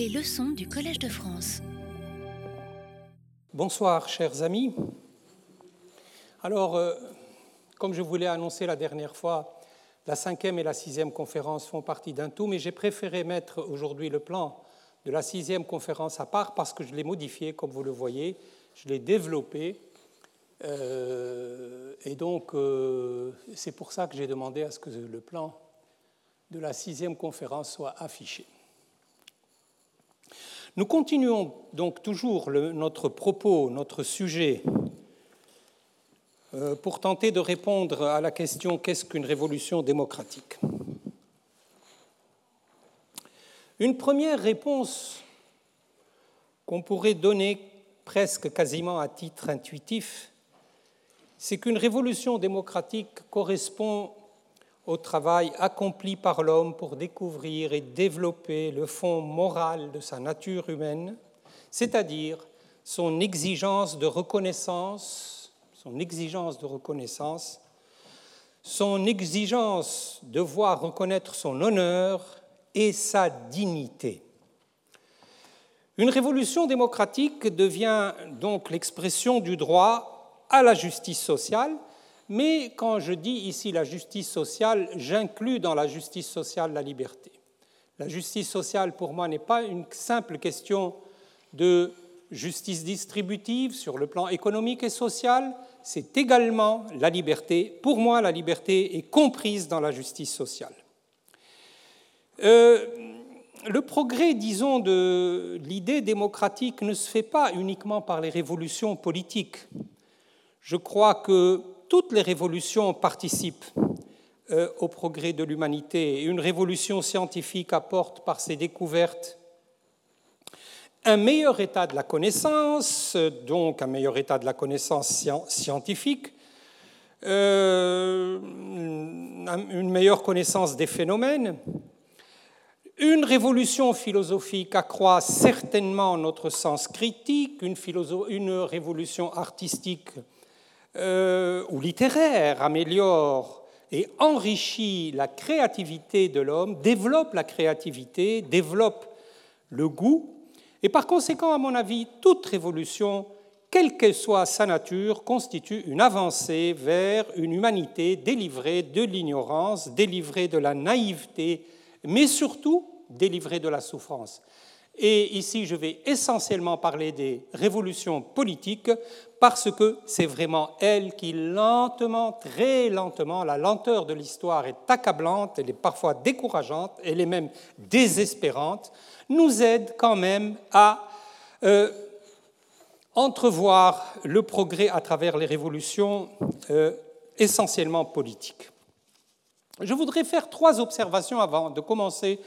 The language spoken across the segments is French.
Les leçons du Collège de France. Bonsoir, chers amis. Alors, euh, comme je voulais annoncer la dernière fois, la cinquième et la sixième conférence font partie d'un tout, mais j'ai préféré mettre aujourd'hui le plan de la sixième conférence à part parce que je l'ai modifié, comme vous le voyez, je l'ai développé. Euh, et donc, euh, c'est pour ça que j'ai demandé à ce que le plan de la sixième conférence soit affiché. Nous continuons donc toujours notre propos, notre sujet, euh, pour tenter de répondre à la question qu'est-ce qu'une révolution démocratique? Une première réponse qu'on pourrait donner presque quasiment à titre intuitif, c'est qu'une révolution démocratique correspond au travail accompli par l'homme pour découvrir et développer le fond moral de sa nature humaine, c'est-à-dire son exigence de reconnaissance, son exigence de reconnaissance, son exigence de voir reconnaître son honneur et sa dignité. Une révolution démocratique devient donc l'expression du droit à la justice sociale, mais quand je dis ici la justice sociale, j'inclus dans la justice sociale la liberté. La justice sociale, pour moi, n'est pas une simple question de justice distributive sur le plan économique et social, c'est également la liberté. Pour moi, la liberté est comprise dans la justice sociale. Euh, le progrès, disons, de l'idée démocratique ne se fait pas uniquement par les révolutions politiques. Je crois que toutes les révolutions participent euh, au progrès de l'humanité. Une révolution scientifique apporte par ses découvertes un meilleur état de la connaissance, donc un meilleur état de la connaissance scientifique, euh, une meilleure connaissance des phénomènes, une révolution philosophique accroît certainement notre sens critique, une, une révolution artistique euh, ou littéraire améliore et enrichit la créativité de l'homme, développe la créativité, développe le goût, et par conséquent, à mon avis, toute révolution, quelle qu'elle soit sa nature, constitue une avancée vers une humanité délivrée de l'ignorance, délivrée de la naïveté, mais surtout délivrée de la souffrance. Et ici, je vais essentiellement parler des révolutions politiques parce que c'est vraiment elles qui, lentement, très lentement, la lenteur de l'histoire est accablante, elle est parfois décourageante, elle est même désespérante, nous aident quand même à euh, entrevoir le progrès à travers les révolutions euh, essentiellement politiques. Je voudrais faire trois observations avant de commencer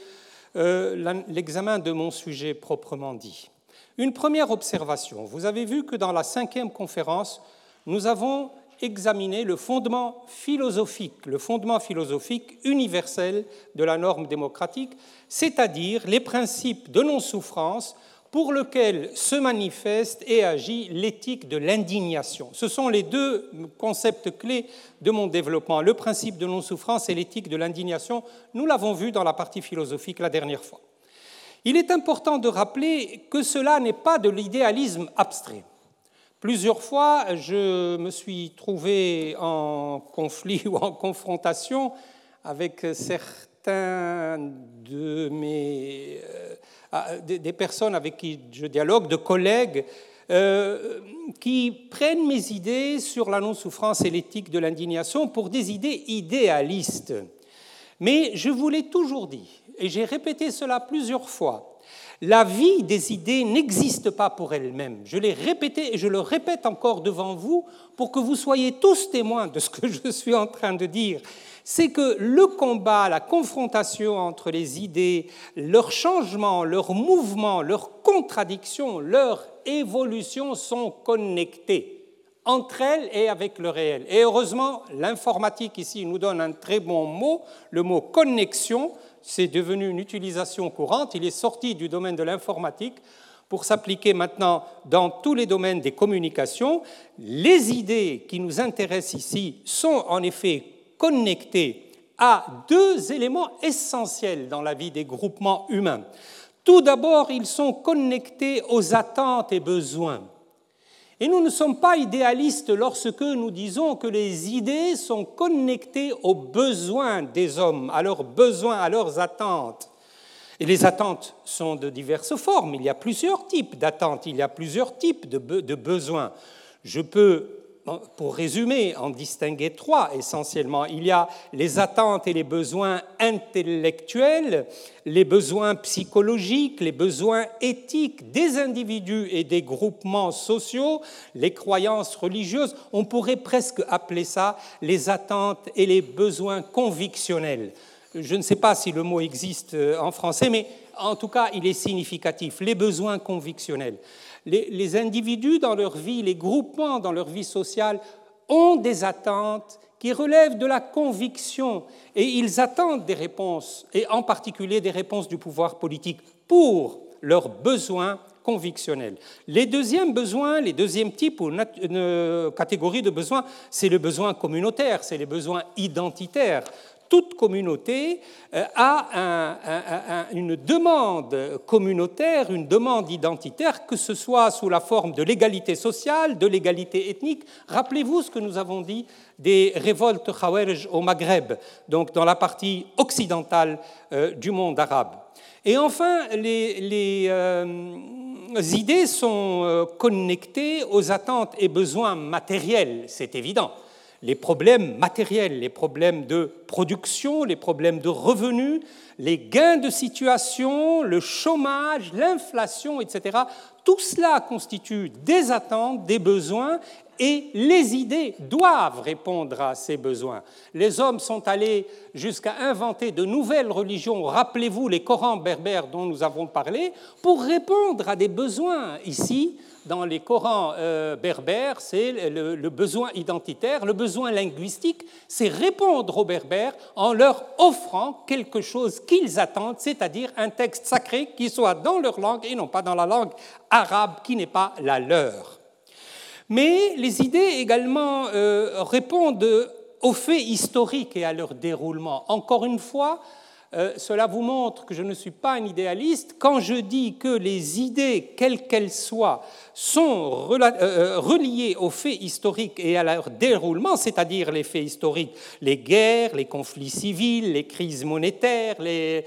l'examen de mon sujet proprement dit. Une première observation. Vous avez vu que dans la cinquième conférence, nous avons examiné le fondement philosophique, le fondement philosophique universel de la norme démocratique, c'est-à-dire les principes de non-souffrance pour lequel se manifeste et agit l'éthique de l'indignation. Ce sont les deux concepts clés de mon développement, le principe de non-souffrance et l'éthique de l'indignation. Nous l'avons vu dans la partie philosophique la dernière fois. Il est important de rappeler que cela n'est pas de l'idéalisme abstrait. Plusieurs fois, je me suis trouvé en conflit ou en confrontation avec certains de mes des personnes avec qui je dialogue, de collègues, euh, qui prennent mes idées sur la non-souffrance et l'éthique de l'indignation pour des idées idéalistes. Mais je vous l'ai toujours dit, et j'ai répété cela plusieurs fois, la vie des idées n'existe pas pour elle-même. Je l'ai répété et je le répète encore devant vous pour que vous soyez tous témoins de ce que je suis en train de dire c'est que le combat, la confrontation entre les idées, leur changement, leur mouvement, leur contradiction, leur évolution sont connectés entre elles et avec le réel. Et heureusement, l'informatique ici nous donne un très bon mot, le mot connexion, c'est devenu une utilisation courante, il est sorti du domaine de l'informatique pour s'appliquer maintenant dans tous les domaines des communications. Les idées qui nous intéressent ici sont en effet connecté à deux éléments essentiels dans la vie des groupements humains. Tout d'abord, ils sont connectés aux attentes et besoins. Et nous ne sommes pas idéalistes lorsque nous disons que les idées sont connectées aux besoins des hommes, à leurs besoins, à leurs attentes. Et les attentes sont de diverses formes. Il y a plusieurs types d'attentes, il y a plusieurs types de, besoins. Je peux pour résumer, en distinguer trois essentiellement. Il y a les attentes et les besoins intellectuels, les besoins psychologiques, les besoins éthiques des individus et des groupements sociaux, les croyances religieuses. On pourrait presque appeler ça les attentes et les besoins convictionnels. Je ne sais pas si le mot existe euh, en français, mais en tout cas, il est significatif. Les besoins convictionnels les, individus dans leur vie, les groupements dans leur vie sociale ont des attentes qui relèvent de la conviction et ils attendent des réponses, et en particulier des réponses du pouvoir politique pour leurs besoins convictionnels. Les deuxièmes besoins, les deuxièmes types ou catégories de besoins, c'est le besoin communautaire, c'est les besoins identitaires toute communauté euh, a une demande communautaire, une demande identitaire, que ce soit sous la forme de l'égalité sociale, de l'égalité ethnique. Rappelez-vous ce que nous avons dit des révoltes Khawarij au Maghreb, donc dans la partie occidentale euh, du monde arabe. Et enfin, les, euh, idées sont connectées aux attentes et besoins matériels, c'est évident les problèmes matériels, les problèmes de production, les problèmes de revenus, les gains de situation, le chômage, l'inflation, etc. Tout cela constitue des attentes, des besoins, et les idées doivent répondre à ces besoins. Les hommes sont allés jusqu'à inventer de nouvelles religions, rappelez-vous les Corans berbères dont nous avons parlé, pour répondre à des besoins ici dans les Corans euh, berbères, c'est le, besoin identitaire, le besoin linguistique, c'est répondre aux berbères en leur offrant quelque chose qu'ils attendent, c'est-à-dire un texte sacré qui soit dans leur langue et non pas dans la langue arabe qui n'est pas la leur. Mais les idées également euh, répondent aux faits historiques et à leur déroulement. Encore une fois, euh, cela vous montre que je ne suis pas un idéaliste quand je dis que les idées, quelles qu'elles soient, sont euh, euh, reliées aux faits historiques et à leur déroulement, c'est-à-dire les faits historiques, les guerres, les conflits civils, les crises monétaires, le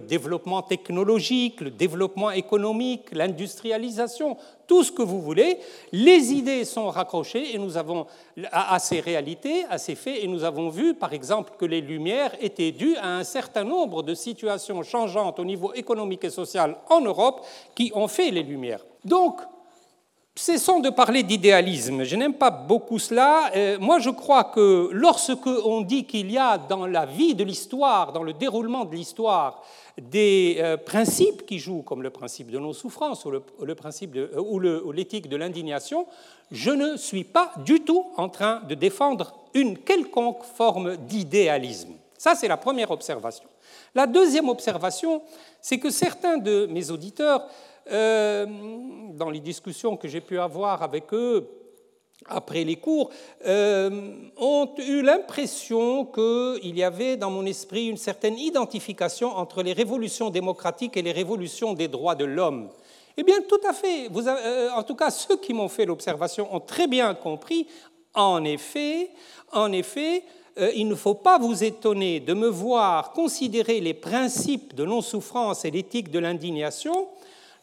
développement technologique, le développement économique, l'industrialisation, tout ce que vous voulez. Les idées sont raccrochées et nous avons à ces réalités, à ces faits, et nous avons vu, par exemple, que les Lumières étaient dues à un certain nombre de situations changeantes au niveau économique et social en Europe qui ont fait les Lumières. Donc, Cessons de parler d'idéalisme. Je n'aime pas beaucoup cela. Euh, moi, je crois que lorsque on dit qu'il y a dans la vie de l'histoire, dans le déroulement de l'histoire, des euh, principes qui jouent, comme le principe de non-souffrance ou, le, principe euh, ou l'éthique de l'indignation, je ne suis pas du tout en train de défendre une quelconque forme d'idéalisme. Ça, c'est la première observation. La deuxième observation, c'est que certains de mes auditeurs euh, dans les discussions que j'ai pu avoir avec eux après les cours, euh, ont eu l'impression qu'il y avait dans mon esprit une certaine identification entre les révolutions démocratiques et les révolutions des droits de l'homme. Eh bien, tout à fait. Euh, en tout cas, ceux qui m'ont fait l'observation ont très bien compris. En effet, en effet, il ne faut pas vous étonner de me voir considérer les principes de non-souffrance et l'éthique de l'indignation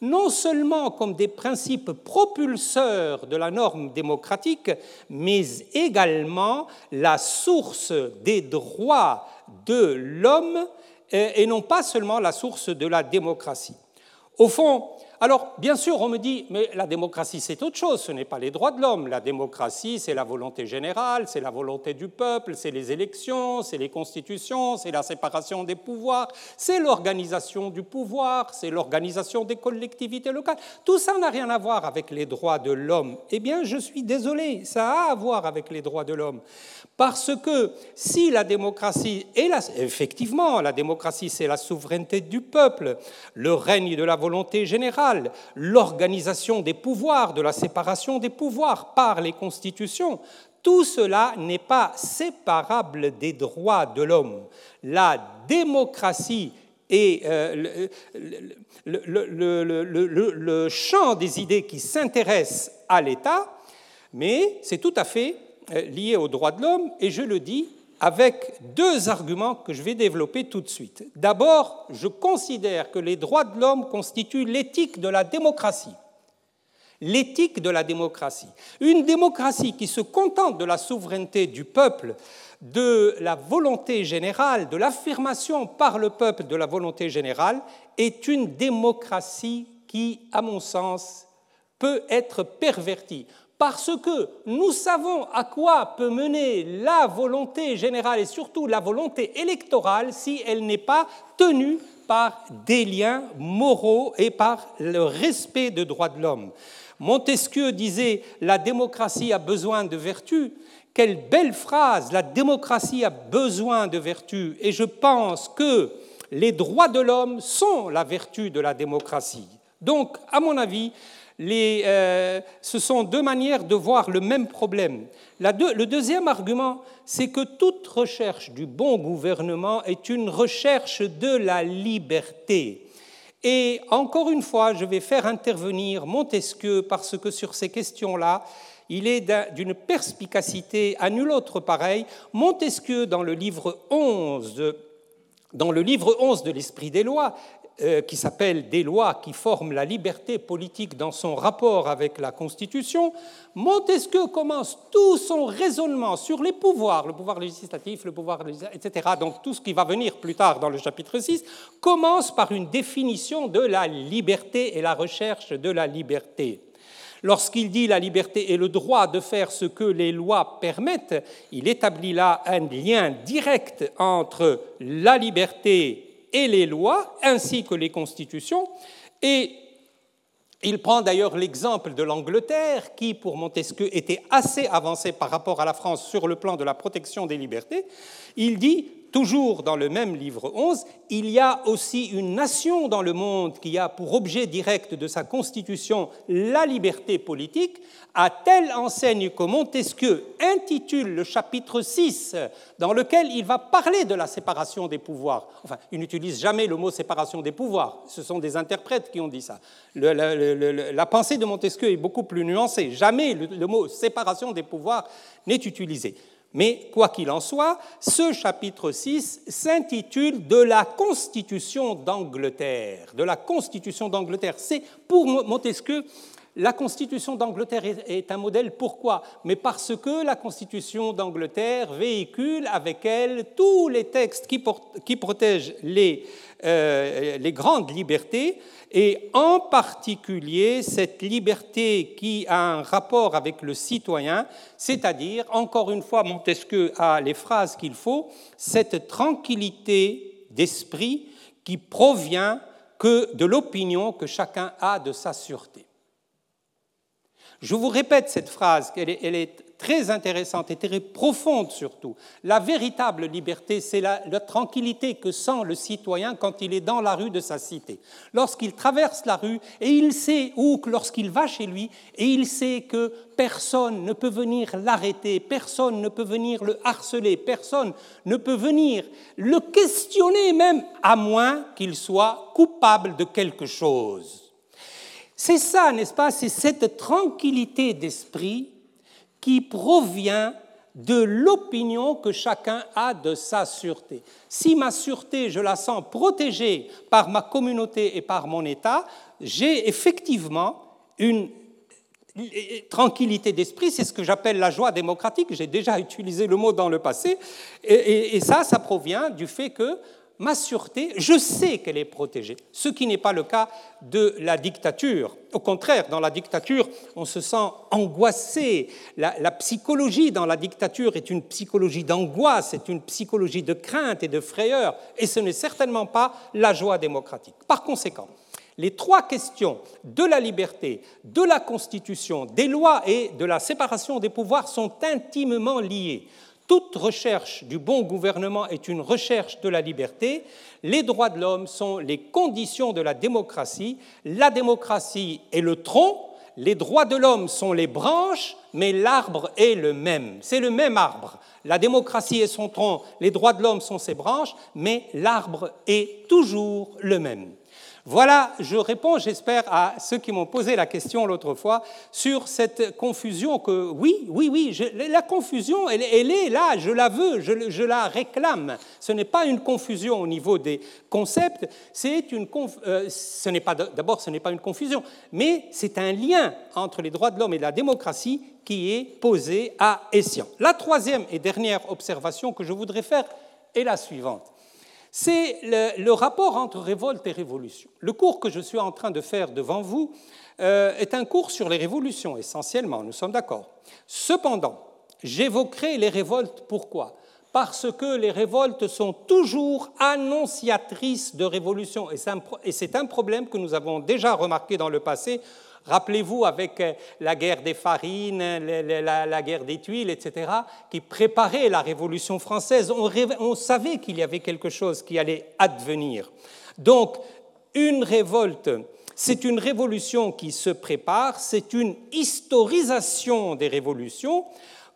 non seulement comme des principes propulseurs de la norme démocratique, mais également la source des droits de l'homme et non pas seulement la source de la démocratie. Au fond, alors, bien sûr, on me dit, mais la démocratie, c'est autre chose, ce n'est pas les droits de l'homme. La démocratie, c'est la volonté générale, c'est la volonté du peuple, c'est les élections, c'est les constitutions, c'est la séparation des pouvoirs, c'est l'organisation du pouvoir, c'est l'organisation des collectivités locales. Tout ça n'a rien à voir avec les droits de l'homme. Eh bien, je suis désolé, ça a à voir avec les droits de l'homme. Parce que si la démocratie est effectivement, la démocratie, c'est la souveraineté du peuple, le règne de la volonté générale, l'organisation des pouvoirs, de la séparation des pouvoirs par les constitutions, tout cela n'est pas séparable des droits de l'homme. La démocratie et euh, le, champ des idées qui s'intéressent à l'État, mais c'est tout à fait euh, lié aux droits de l'homme, et je le dis avec deux arguments que je vais développer tout de suite. D'abord, je considère que les droits de l'homme constituent l'éthique de la démocratie. L'éthique de la démocratie. Une démocratie qui se contente de la souveraineté du peuple de la volonté générale, de l'affirmation par le peuple de la volonté générale, est une démocratie qui, à mon sens, peut être pervertie. Parce que nous savons à quoi peut mener la volonté générale et surtout la volonté électorale si elle n'est pas tenue par des liens moraux et par le respect des droits de l'homme. Montesquieu disait La démocratie a besoin de vertu. Quelle belle phrase, la démocratie a besoin de vertu. Et je pense que les droits de l'homme sont la vertu de la démocratie. Donc, à mon avis, euh, ce sont deux manières de voir le même problème. le deuxième argument, c'est que toute recherche du bon gouvernement est une recherche de la liberté. Et encore une fois, je vais faire intervenir Montesquieu parce que sur ces questions-là, il est d'une perspicacité à nul autre pareil. Montesquieu, dans le livre 11 de, dans le livre 11 de l'Esprit des lois, euh, qui s'appelle Des lois qui forment la liberté politique dans son rapport avec la Constitution, Montesquieu commence tout son raisonnement sur les pouvoirs, le pouvoir législatif, le pouvoir etc., donc tout ce qui va venir plus tard dans le chapitre 6, commence par une définition de la liberté et la recherche de la liberté. Lorsqu'il dit la liberté et le droit de faire ce que les lois permettent, il établit là un lien direct entre la liberté et les lois, ainsi que les constitutions, et il prend d'ailleurs l'exemple de l'Angleterre, qui, pour Montesquieu, était assez avancée par rapport à la France sur le plan de la protection des libertés. Il dit toujours dans le même livre 11, il y a aussi une nation dans le monde qui a pour objet direct de sa constitution la liberté politique, à telle enseigne que Montesquieu intitule le chapitre 6, dans lequel il va parler de la séparation des pouvoirs. Enfin, il n'utilise jamais le mot séparation des pouvoirs, ce sont des interprètes qui ont dit ça. la pensée de Montesquieu est beaucoup plus nuancée. Jamais le mot séparation des pouvoirs n'est utilisé. Mais quoi qu'il en soit, ce chapitre 6 s'intitule De la Constitution d'Angleterre. De la Constitution d'Angleterre. C'est pour Montesquieu la Constitution d'Angleterre est un modèle. Pourquoi? Mais parce que la Constitution d'Angleterre véhicule avec elle tous les textes qui, protègent les, euh, les grandes libertés, et en particulier cette liberté qui a un rapport avec le citoyen, c'est-à-dire, encore une fois, Montesquieu a les phrases qu'il faut, cette tranquillité d'esprit qui provient que de l'opinion que chacun a de sa sûreté. Je vous répète cette phrase, elle est, très intéressante et très profonde surtout. La véritable liberté, c'est la, tranquillité que sent le citoyen quand il est dans la rue de sa cité. Lorsqu'il traverse la rue et il sait, ou lorsqu'il va chez lui, et il sait que personne ne peut venir l'arrêter, personne ne peut venir le harceler, personne ne peut venir le questionner même, à moins qu'il soit coupable de quelque chose. C'est ça, n'est-ce pas? C'est cette tranquillité d'esprit qui provient de l'opinion que chacun a de sa sûreté. Si ma sûreté, je la sens protégée par ma communauté et par mon État, j'ai effectivement une tranquillité d'esprit, c'est ce que j'appelle la joie démocratique, j'ai déjà utilisé le mot dans le passé, et, ça, ça provient du fait que ma sûreté, je sais qu'elle est protégée, ce qui n'est pas le cas de la dictature. Au contraire, dans la dictature, on se sent angoissé. La, psychologie dans la dictature est une psychologie d'angoisse, c'est une psychologie de crainte et de frayeur, et ce n'est certainement pas la joie démocratique. Par conséquent, les trois questions de la liberté, de la Constitution, des lois et de la séparation des pouvoirs sont intimement liées. Toute recherche du bon gouvernement est une recherche de la liberté. Les droits de l'homme sont les conditions de la démocratie. La démocratie est le tronc les droits de l'homme sont les branches, mais l'arbre est le même. C'est le même arbre. La démocratie est son tronc, les droits de l'homme sont ses branches, mais l'arbre est toujours le même. Voilà, je réponds, j'espère, à ceux qui m'ont posé la question l'autre fois sur cette confusion que, oui, oui, oui, la confusion, elle, est là, je la veux, je, la réclame. Ce n'est pas une confusion au niveau des concepts, c'est une, euh, ce n'est pas, d'abord, ce n'est pas une confusion, mais c'est un lien entre les droits de l'homme et la démocratie qui est posé à Essian. La troisième et dernière observation que je voudrais faire est la suivante c'est le, rapport entre révolte et révolution. Le cours que je suis en train de faire devant vous euh, est un cours sur les révolutions, essentiellement, nous sommes d'accord. Cependant, j'évoquerai les révoltes. Pourquoi? Parce que les révoltes sont toujours annonciatrices de révolution, et c'est un problème que nous avons déjà remarqué dans le passé Rappelez-vous avec euh, la guerre des farines, la, guerre des tuiles, etc., qui préparait la Révolution française. On, savait qu'il y avait quelque chose qui allait advenir. Donc, une révolte, c'est une révolution qui se prépare, c'est une historisation des révolutions.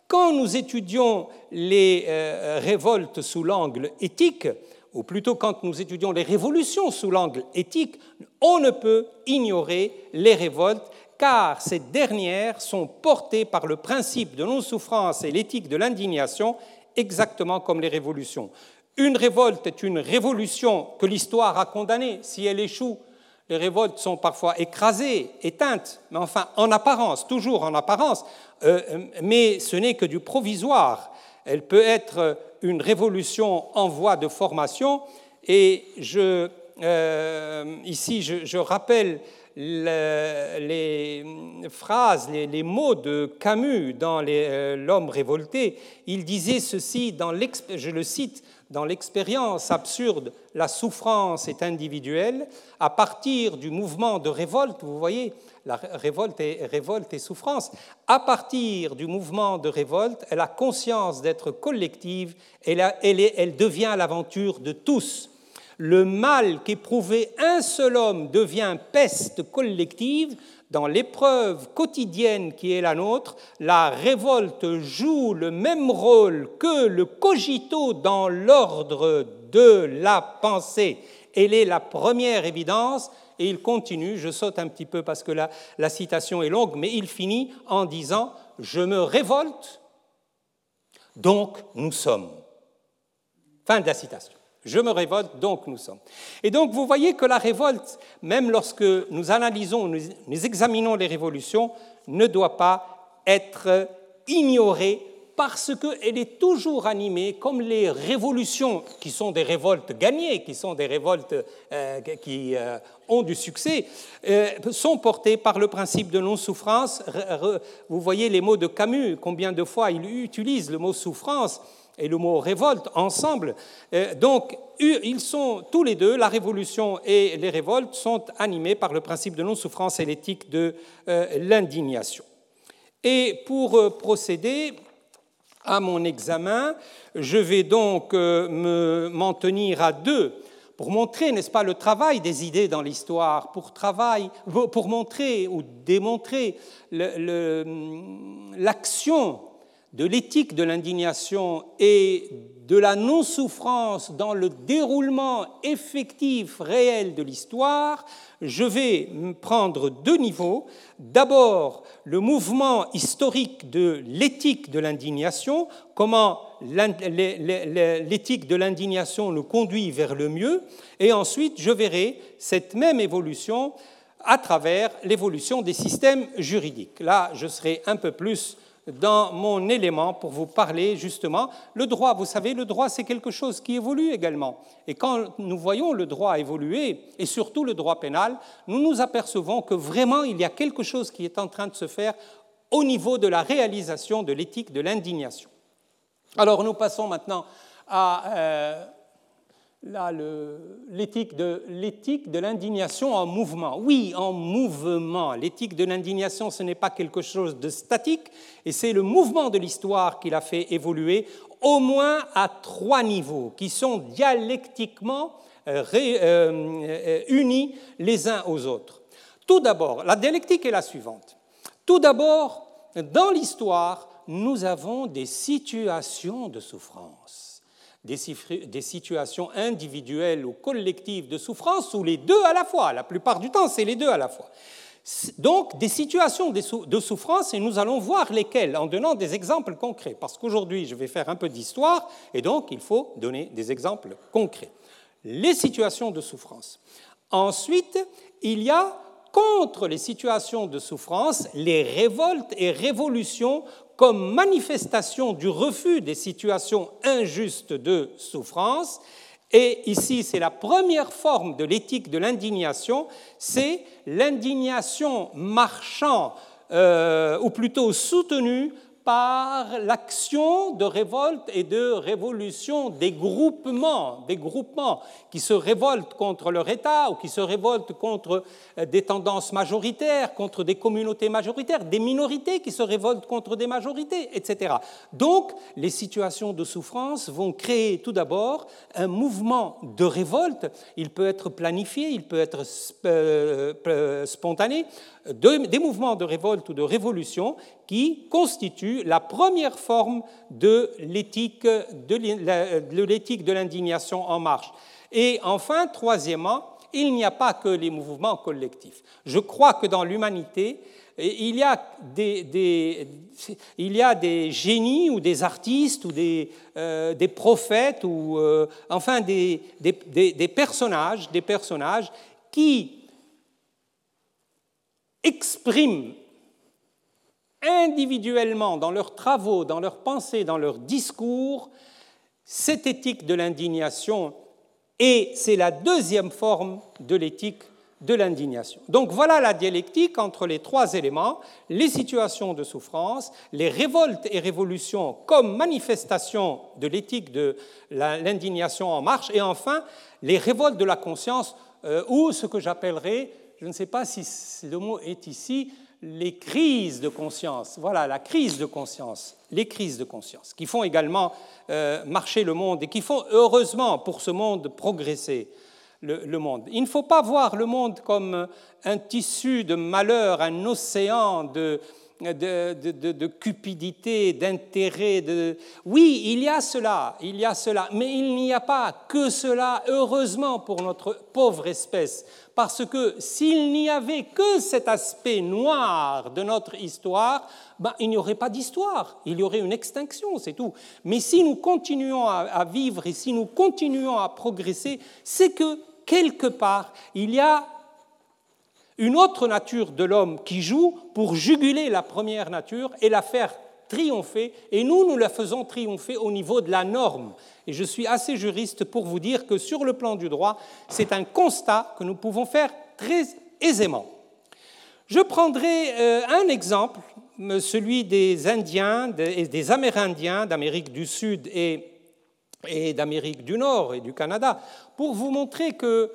Quand nous étudions les euh, révoltes sous l'angle éthique, ou plutôt quand nous étudions les révolutions sous l'angle éthique, on ne peut ignorer les révoltes, car ces dernières sont portées par le principe de non-souffrance et l'éthique de l'indignation, exactement comme les révolutions. Une révolte est une révolution que l'histoire a condamnée. Si elle échoue, les révoltes sont parfois écrasées, éteintes, mais enfin en apparence, toujours en apparence, euh, mais ce n'est que du provisoire. Elle peut être une révolution en voie de formation. Et je, euh, ici, je, rappelle les phrases, les, mots de Camus dans euh, L'homme révolté. Il disait ceci, dans je le cite, dans l'expérience absurde, la souffrance est individuelle. À partir du mouvement de révolte, vous voyez, la révolte est révolte et souffrance. À partir du mouvement de révolte, elle a conscience d'être collective, elle, elle devient l'aventure de tous. Le mal qu'éprouvait un seul homme devient peste collective. Dans l'épreuve quotidienne qui est la nôtre, la révolte joue le même rôle que le cogito dans l'ordre de la pensée. Elle est la première évidence et il continue, je saute un petit peu parce que la, citation est longue, mais il finit en disant Je me révolte, donc nous sommes. Fin de la citation. Je me révolte, donc nous sommes. Et donc vous voyez que la révolte, même lorsque nous analysons, nous examinons les révolutions, ne doit pas être ignorée parce qu'elle est toujours animée comme les révolutions qui sont des révoltes gagnées, qui sont des révoltes euh, qui euh, ont du succès, euh, sont portées par le principe de non-souffrance. Vous voyez les mots de Camus, combien de fois il utilise le mot souffrance et le mot révolte ensemble. Donc, ils sont tous les deux, la révolution et les révoltes, sont animés par le principe de non-souffrance et l'éthique de l'indignation. Et pour procéder, à mon examen. Je vais donc euh, me, m'en tenir à deux pour montrer, n'est-ce pas, le travail des idées dans l'histoire, pour, pour montrer ou démontrer l'action de l'éthique de l'indignation et de la non-souffrance dans le déroulement effectif, réel de l'histoire, je vais prendre deux niveaux. D'abord, le mouvement historique de l'éthique de l'indignation, comment l'éthique de l'indignation nous conduit vers le mieux, et ensuite je verrai cette même évolution à travers l'évolution des systèmes juridiques. Là, je serai un peu plus dans mon élément pour vous parler justement. Le droit, vous savez, le droit, c'est quelque chose qui évolue également. Et quand nous voyons le droit évoluer, et surtout le droit pénal, nous nous apercevons que vraiment il y a quelque chose qui est en train de se faire au niveau de la réalisation de l'éthique de l'indignation. Alors nous passons maintenant à euh, l'éthique de, l'indignation en mouvement. Oui, en mouvement. L'éthique de l'indignation, ce n'est pas quelque chose de statique, et c'est le mouvement de l'histoire qui l'a fait évoluer, au moins à trois niveaux, qui sont dialectiquement euh, euh, unis les uns aux autres. Tout d'abord, la dialectique est la suivante. Tout d'abord, dans l'histoire, nous avons des situations de souffrance, des, situations individuelles ou collectives de souffrance, ou les deux à la fois. La plupart du temps, c'est les deux à la fois. Donc, des situations de souffrance, et nous allons voir lesquelles en donnant des exemples concrets, parce qu'aujourd'hui, je vais faire un peu d'histoire, et donc il faut donner des exemples concrets. Les situations de souffrance. Ensuite, il y a contre les situations de souffrance les révoltes et révolutions comme manifestation du refus des situations injustes de souffrance. Et ici, c'est la première forme de l'éthique de l'indignation, c'est l'indignation marchant, euh, ou plutôt soutenue par l'action de révolte et de révolution des groupements, des groupements qui se révoltent contre leur État ou qui se révoltent contre euh, des tendances majoritaires, contre des communautés majoritaires, des minorités qui se révoltent contre des majorités, etc. Donc, les situations de souffrance vont créer tout d'abord un mouvement de révolte. Il peut être planifié, il peut être euh, des mouvements de révolte ou de révolution qui constituent la première forme de l'éthique de l'indignation en marche. Et enfin, troisièmement, il n'y a pas que les mouvements collectifs. Je crois que dans l'humanité, il y, a des, il y a des génies ou des artistes ou des, euh, prophètes ou euh, enfin des, personnages, des personnages qui expriment individuellement dans leurs travaux, dans leurs pensées, dans leurs discours, cette éthique de l'indignation, et c'est la deuxième forme de l'éthique de l'indignation. Donc voilà la dialectique entre les trois éléments, les situations de souffrance, les révoltes et révolutions comme manifestation de l'éthique de l'indignation en marche, et enfin les révoltes de la conscience, euh, ou ce que j'appellerais, je ne sais pas si le mot est ici, les crises de conscience. Voilà, la crise de conscience, les crises de conscience, qui font également euh, marcher le monde et qui font heureusement pour ce monde progresser le, monde. Il ne faut pas voir le monde comme un tissu de malheur, un océan de, de, cupidité, d'intérêt. De... Oui, il y a cela, il y a cela, mais il n'y a pas que cela, heureusement pour notre pauvre espèce, parce que s'il n'y avait que cet aspect noir de notre histoire, ben, il n'y aurait pas d'histoire, il y aurait une extinction, c'est tout. Mais si nous continuons à vivre et si nous continuons à progresser, c'est que quelque part, il y a une autre nature de l'homme qui joue pour juguler la première nature et la faire triompher, et nous, nous la faisons triompher au niveau de la norme. Et je suis assez juriste pour vous dire que sur le plan du droit, c'est un constat que nous pouvons faire très aisément. Je prendrai euh, un exemple, celui des Indiens et des Amérindiens d'Amérique du Sud et d'Amérique du Nord et du Canada, pour vous montrer que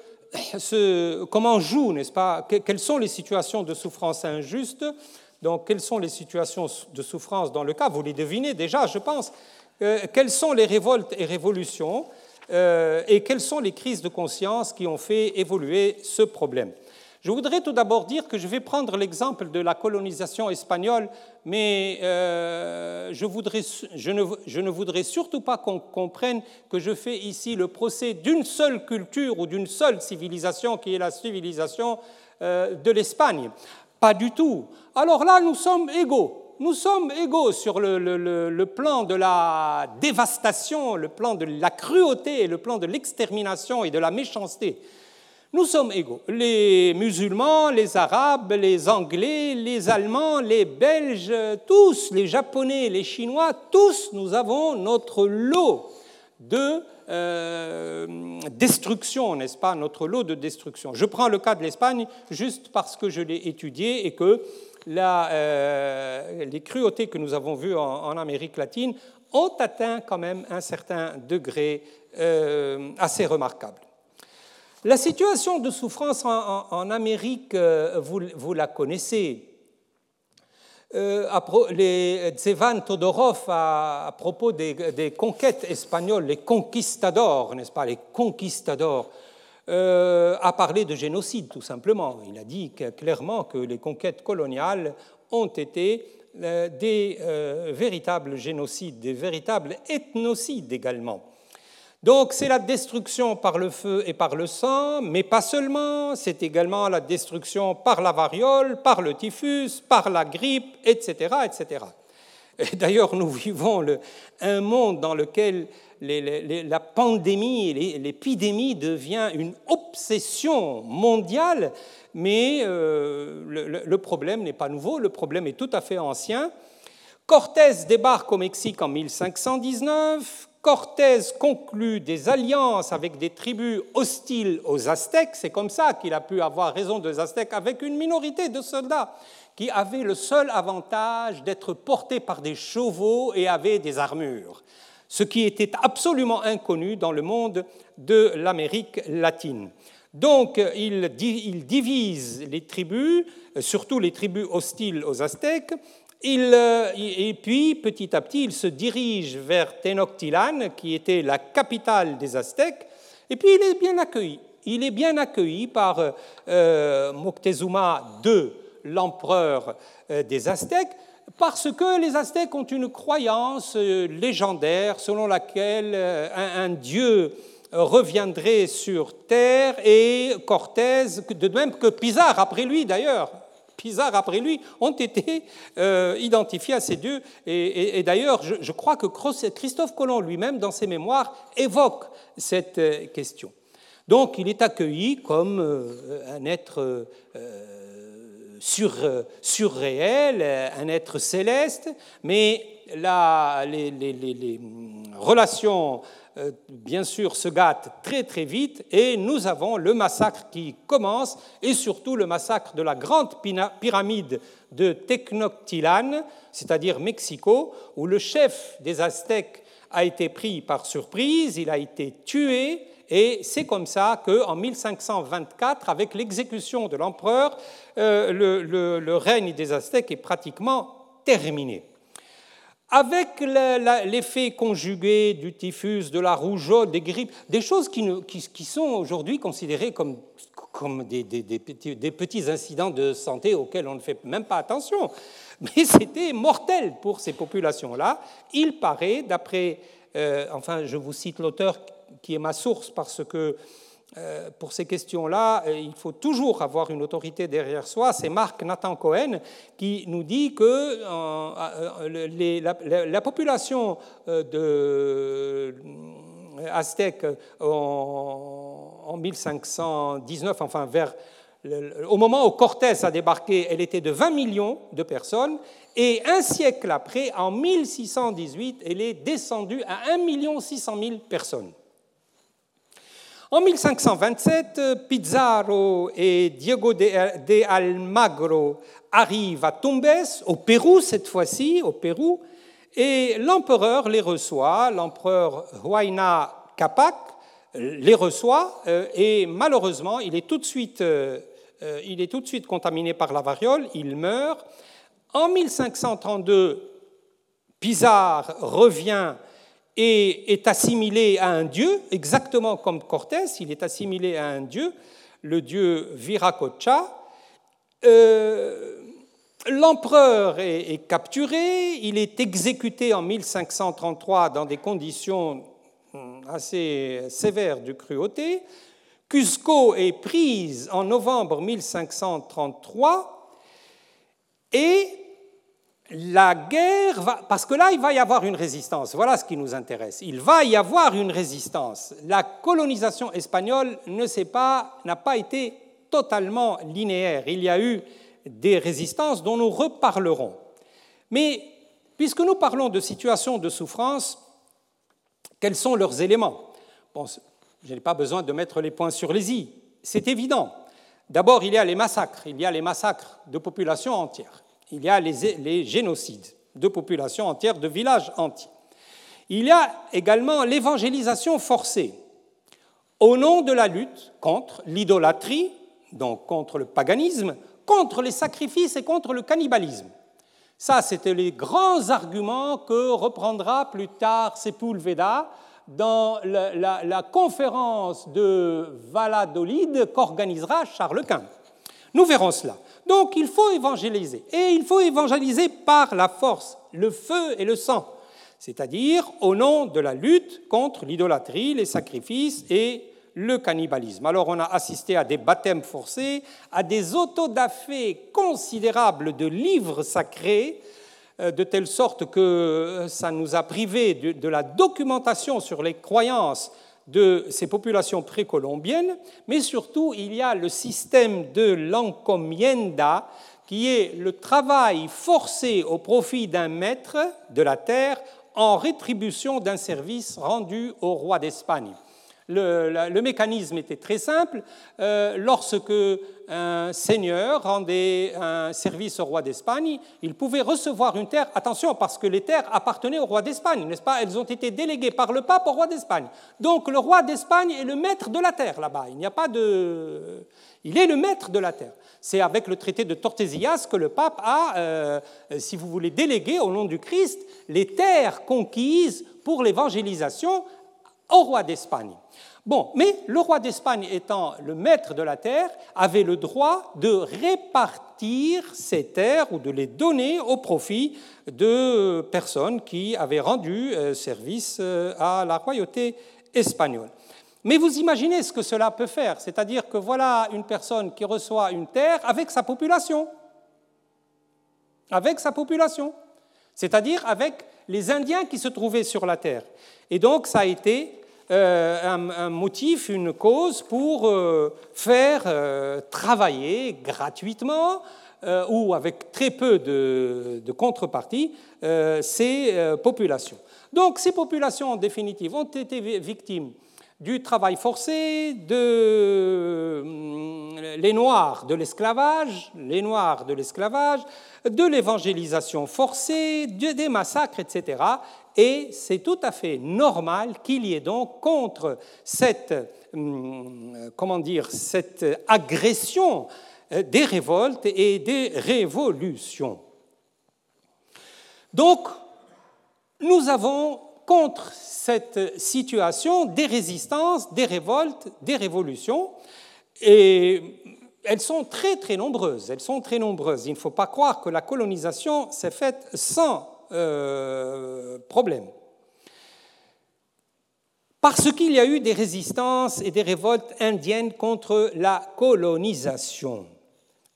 comment joue, n'est-ce pas? Quelles sont les situations de souffrance injuste? Donc, quelles sont les situations de souffrance dans le cas? Vous les devinez déjà, je pense. Euh, quelles sont les révoltes et révolutions euh, Et quelles sont les crises de conscience qui ont fait évoluer ce problème? Je voudrais tout d'abord dire que je vais prendre l'exemple de la colonisation espagnole, mais euh, je, ne, voudrais surtout pas qu'on comprenne que je fais ici le procès d'une seule culture ou d'une seule civilisation qui est la civilisation euh, de l'Espagne. Pas du tout. Alors là, nous sommes égaux. Nous sommes égaux sur le, plan de la dévastation, le plan de la cruauté, le plan de l'extermination et de la méchanceté. Nous sommes égaux. Les musulmans, les arabes, les anglais, les allemands, les belges, tous, les japonais, les chinois, tous, nous avons notre lot de euh, destruction, n'est-ce pas? Notre lot de destruction. Je prends le cas de l'Espagne juste parce que je l'ai étudié et que euh, les cruautés que nous avons vues en, Amérique latine ont atteint quand même un certain degré euh, assez remarquable. La situation de souffrance en, Amérique, euh, vous, la connaissez. Euh, Zevan Todorov, à, propos des, conquêtes espagnoles, les conquistadors, n'est-ce pas, les conquistadors, euh, a parlé de génocide, tout simplement. Il a dit clairement que les conquêtes coloniales ont été euh, des véritables génocides, des véritables ethnocides également. Donc c'est la destruction par le feu et par le sang, mais pas seulement, c'est également la destruction par la variole, par le typhus, par la grippe, etc. etc. D'ailleurs, nous vivons un monde dans lequel la pandémie, l'épidémie devient une obsession mondiale, mais euh, le, problème n'est pas nouveau, le problème est tout à fait ancien. Cortés débarque au Mexique en 1519, Cortés conclut des alliances avec des tribus hostiles aux Aztèques, c'est comme ça qu'il a pu avoir raison des Aztèques, avec une minorité de soldats qui avaient le seul avantage d'être portés par des chevaux et avaient des armures ce qui était absolument inconnu dans le monde de l'Amérique latine. Donc, il, divise les tribus, surtout les tribus hostiles aux Aztèques, euh, et puis, petit à petit, il se dirige vers Tenochtitlan, qui était la capitale des Aztèques, et puis il est bien accueilli. Il est bien accueilli par euh, Moctezuma II, l'empereur euh, des Aztèques, parce que les Aztèques ont une croyance euh, légendaire selon laquelle euh, un, dieu reviendrait sur Terre et Cortés, de même que Pizarre après lui d'ailleurs, Pizarre après lui, ont été euh, identifiés à ces dieux. Et, d'ailleurs, je, crois que Christophe Colomb lui-même, dans ses mémoires, évoque cette question. Donc, il est accueilli comme un être sur, euh, surréel, euh, un être céleste, mais les, relations, euh, bien sûr, se gâtent très très vite et nous avons le massacre qui commence et surtout le massacre de la grande pyramide de Tecnoctilan, c'est-à-dire Mexico, où le chef des Aztèques a été pris par surprise, il a été tué, et c'est comme ça qu'en 1524, avec l'exécution de l'empereur, euh, le, règne des Aztèques est pratiquement terminé. Avec l'effet conjugué du typhus, de la rougeole, des grippes, des choses qui, sont aujourd'hui considérées comme, des, petits, incidents de santé auxquels on ne fait même pas attention, mais c'était mortel pour ces populations-là. Il paraît, d'après, euh, enfin je vous cite l'auteur qui est ma source parce que pour ces questions-là, euh, il faut toujours avoir une autorité derrière soi. C'est Marc Nathan Cohen qui nous dit que euh, la, population de aztèque en, 1519, enfin vers au moment où Cortés a débarqué, elle était de 20 millions de personnes, et un siècle après, en 1618, elle est descendue à 1 600 000 personnes. En 1527, Pizarro et Diego de Almagro arrivent à Tumbes, au Pérou cette fois-ci, au Pérou, et l'empereur les reçoit, l'empereur Huayna Capac les reçoit, euh, et malheureusement, il est tout de suite, euh, euh, il est tout de suite contaminé par la variole, il meurt. En 1532, Pizarro revient et est assimilé à un dieu, exactement comme Cortés, il est assimilé à un dieu, le dieu Viracocha. Euh, l'empereur est, capturé, il est exécuté en 1533 dans des conditions hum, assez sévères de cruauté. Cusco est prise en novembre 1533 et la guerre va, parce que là, il va y avoir une résistance. Voilà ce qui nous intéresse. Il va y avoir une résistance. La colonisation espagnole pas, n'a pas été totalement linéaire. Il y a eu des résistances dont nous reparlerons. Mais puisque nous parlons de situations de souffrance, quels sont leurs éléments? Je n'ai pas besoin de mettre les points sur les i. C'est évident. D'abord, il y a les massacres. Il y a les massacres de populations entières il y a les, génocides de populations entières, de villages entiers. Il y a également l'évangélisation forcée au nom de la lutte contre l'idolâtrie, donc contre le paganisme, contre les sacrifices et contre le cannibalisme. Ça, c'était les grands arguments que reprendra plus tard Sepulveda dans la, la conférence de Valladolid qu'organisera Charles Quint. Nous verrons cela. Donc il faut évangéliser. Et il faut évangéliser par la force, le feu et le sang, c'est-à-dire au nom de la lutte contre l'idolâtrie, les sacrifices et le cannibalisme. Alors on a assisté à des baptêmes forcés, à des autodafés considérables de livres sacrés, euh, de telle sorte que euh, ça nous a privés de, la documentation sur les croyances de ces populations précolombiennes, mais surtout il y a le système de l'encomienda, qui est le travail forcé au profit d'un maître de la terre en rétribution d'un service rendu au roi d'Espagne. Le, mécanisme était très simple. Euh, lorsque un seigneur rendait un service au roi d'Espagne, il pouvait recevoir une terre, attention, parce que les terres appartenaient au roi d'Espagne, n'est-ce pas? Elles ont été déléguées par le pape au roi d'Espagne. Donc le roi d'Espagne est le maître de la terre là-bas. Il n'y a pas de... Il est le maître de la terre. C'est avec le traité de Tordesillas que le pape a, euh, si vous voulez, délégué au nom du Christ les terres conquises pour l'évangélisation au roi d'Espagne. Bon, mais le roi d'Espagne étant le maître de la terre, avait le droit de répartir ces terres ou de les donner au profit de personnes qui avaient rendu euh, service euh, à la royauté espagnole. Mais vous imaginez ce que cela peut faire, c'est-à-dire que voilà une personne qui reçoit une terre avec sa population, avec sa population, c'est-à-dire avec les Indiens qui se trouvaient sur la terre. Et donc ça a été euh, un, motif, une cause pour euh, faire euh, travailler gratuitement ou avec très peu de, de contrepartie ces populations. Donc ces populations, en définitive, ont été victimes du travail forcé, de les Noirs de l'esclavage, les Noirs de l'esclavage, de l'évangélisation forcée, des massacres, etc. Et c'est tout à fait normal qu'il y ait donc contre cette, hum, comment dire, cette agression euh, des révoltes et des révolutions. Donc, nous avons contre cette situation des résistances, des révoltes, des révolutions. Et elles sont très très nombreuses. Elles sont très nombreuses. Il ne faut pas croire que la colonisation s'est faite sans euh, problème. Parce qu'il y a eu des résistances et des révoltes indiennes contre la colonisation.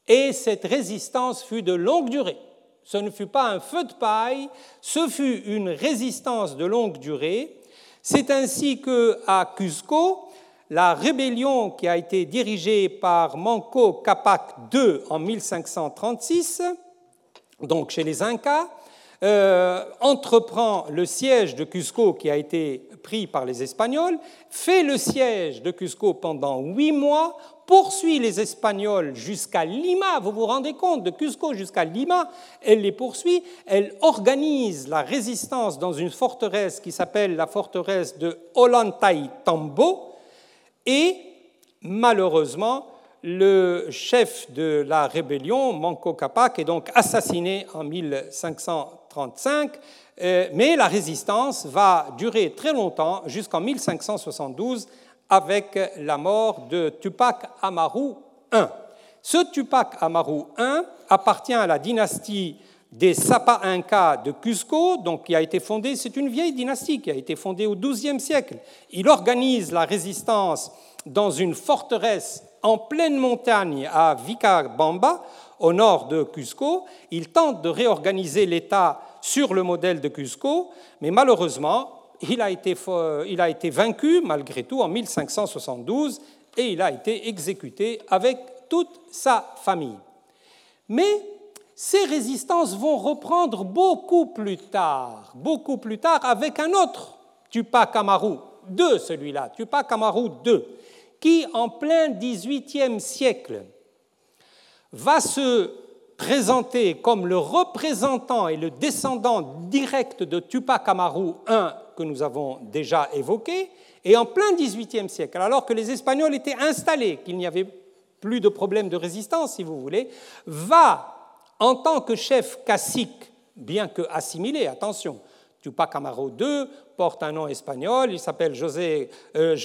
Et cette résistance fut de longue durée. Ce ne fut pas un feu de paille, ce fut une résistance de longue durée. C'est ainsi que à Cusco, la rébellion qui a été dirigée par Manco Capac II en 1536, donc chez les Incas, euh, entreprend le siège de Cusco qui a été pris par les Espagnols, fait le siège de Cusco pendant huit mois poursuit les Espagnols jusqu'à Lima, vous vous rendez compte, de Cusco jusqu'à Lima, elle les poursuit, elle organise la résistance dans une forteresse qui s'appelle la forteresse de Ollantaytambo, et malheureusement, le chef de la rébellion, Manco Capac, est donc assassiné en 1535, euh, mais la résistance va durer très longtemps, jusqu'en 1572, avec la mort de Tupac Amaru I. Ce Tupac Amaru I appartient à la dynastie des Sapa Inca de Cusco, donc qui a été fondée, c'est une vieille dynastie qui a été fondée au XIIe siècle. Il organise la résistance dans une forteresse en pleine montagne à Vicabamba, au nord de Cusco. Il tente de réorganiser l'État sur le modèle de Cusco, mais malheureusement, il a, été, il a été vaincu malgré tout en 1572 et il a été exécuté avec toute sa famille. Mais ces résistances vont reprendre beaucoup plus tard, beaucoup plus tard avec un autre Tupac Amaru II, celui-là, Tupac Amaru II, qui en plein XVIIIe siècle va se présenter comme le représentant et le descendant direct de Tupac Amaru I que nous avons déjà évoqué, et en plein XVIIIe siècle, alors que les Espagnols étaient installés, qu'il n'y avait plus de problème de résistance, si vous voulez, va, en tant que chef cacique, bien que assimilé, attention, Tupac Amaru II porte un nom espagnol, il s'appelle José, euh,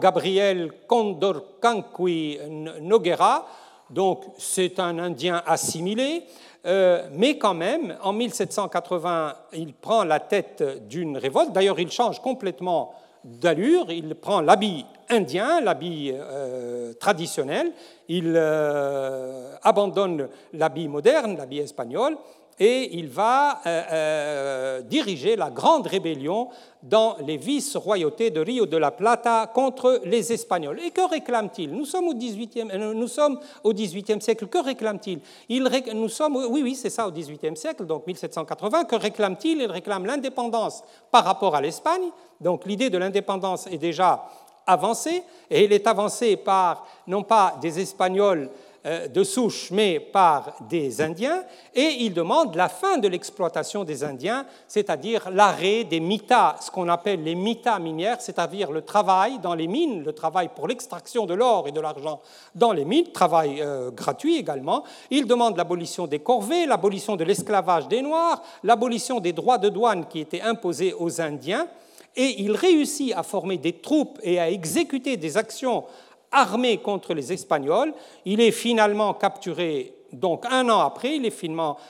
Gabriel Condorcanqui Noguera, donc c'est un Indien assimilé, euh, mais quand même, en 1780, il prend la tête d'une révolte. D'ailleurs, il change complètement d'allure, il prend l'habit indien, l'habit euh, traditionnel, il euh, abandonne l'habit moderne, l'habit espagnol, et il va euh, diriger la grande rébellion dans les vice-royautés de Rio de la Plata contre les Espagnols. Et que réclame-t-il? Nous, sommes au 18e, nous sommes au XVIIIe siècle. Que réclame-t-il? Il, Nous sommes, oui, oui, c'est ça, au XVIIIe siècle, donc 1780. Que réclame-t-il? Il réclame l'indépendance par rapport à l'Espagne. Donc l'idée de l'indépendance est déjà avancée, et elle est avancée par non pas des Espagnols euh, de souche, mais par des Indiens, et il demande la fin de l'exploitation des Indiens, c'est-à-dire l'arrêt des mitas, ce qu'on appelle les mitas minières, c'est-à-dire le travail dans les mines, le travail pour l'extraction de l'or et de l'argent dans les mines, travail euh, gratuit également. Il demande l'abolition des corvées, l'abolition de l'esclavage des Noirs, l'abolition des droits de douane qui étaient imposés aux Indiens, et il réussit à former des troupes et à exécuter des actions armé contre les Espagnols. Il est finalement capturé, donc un an après, il est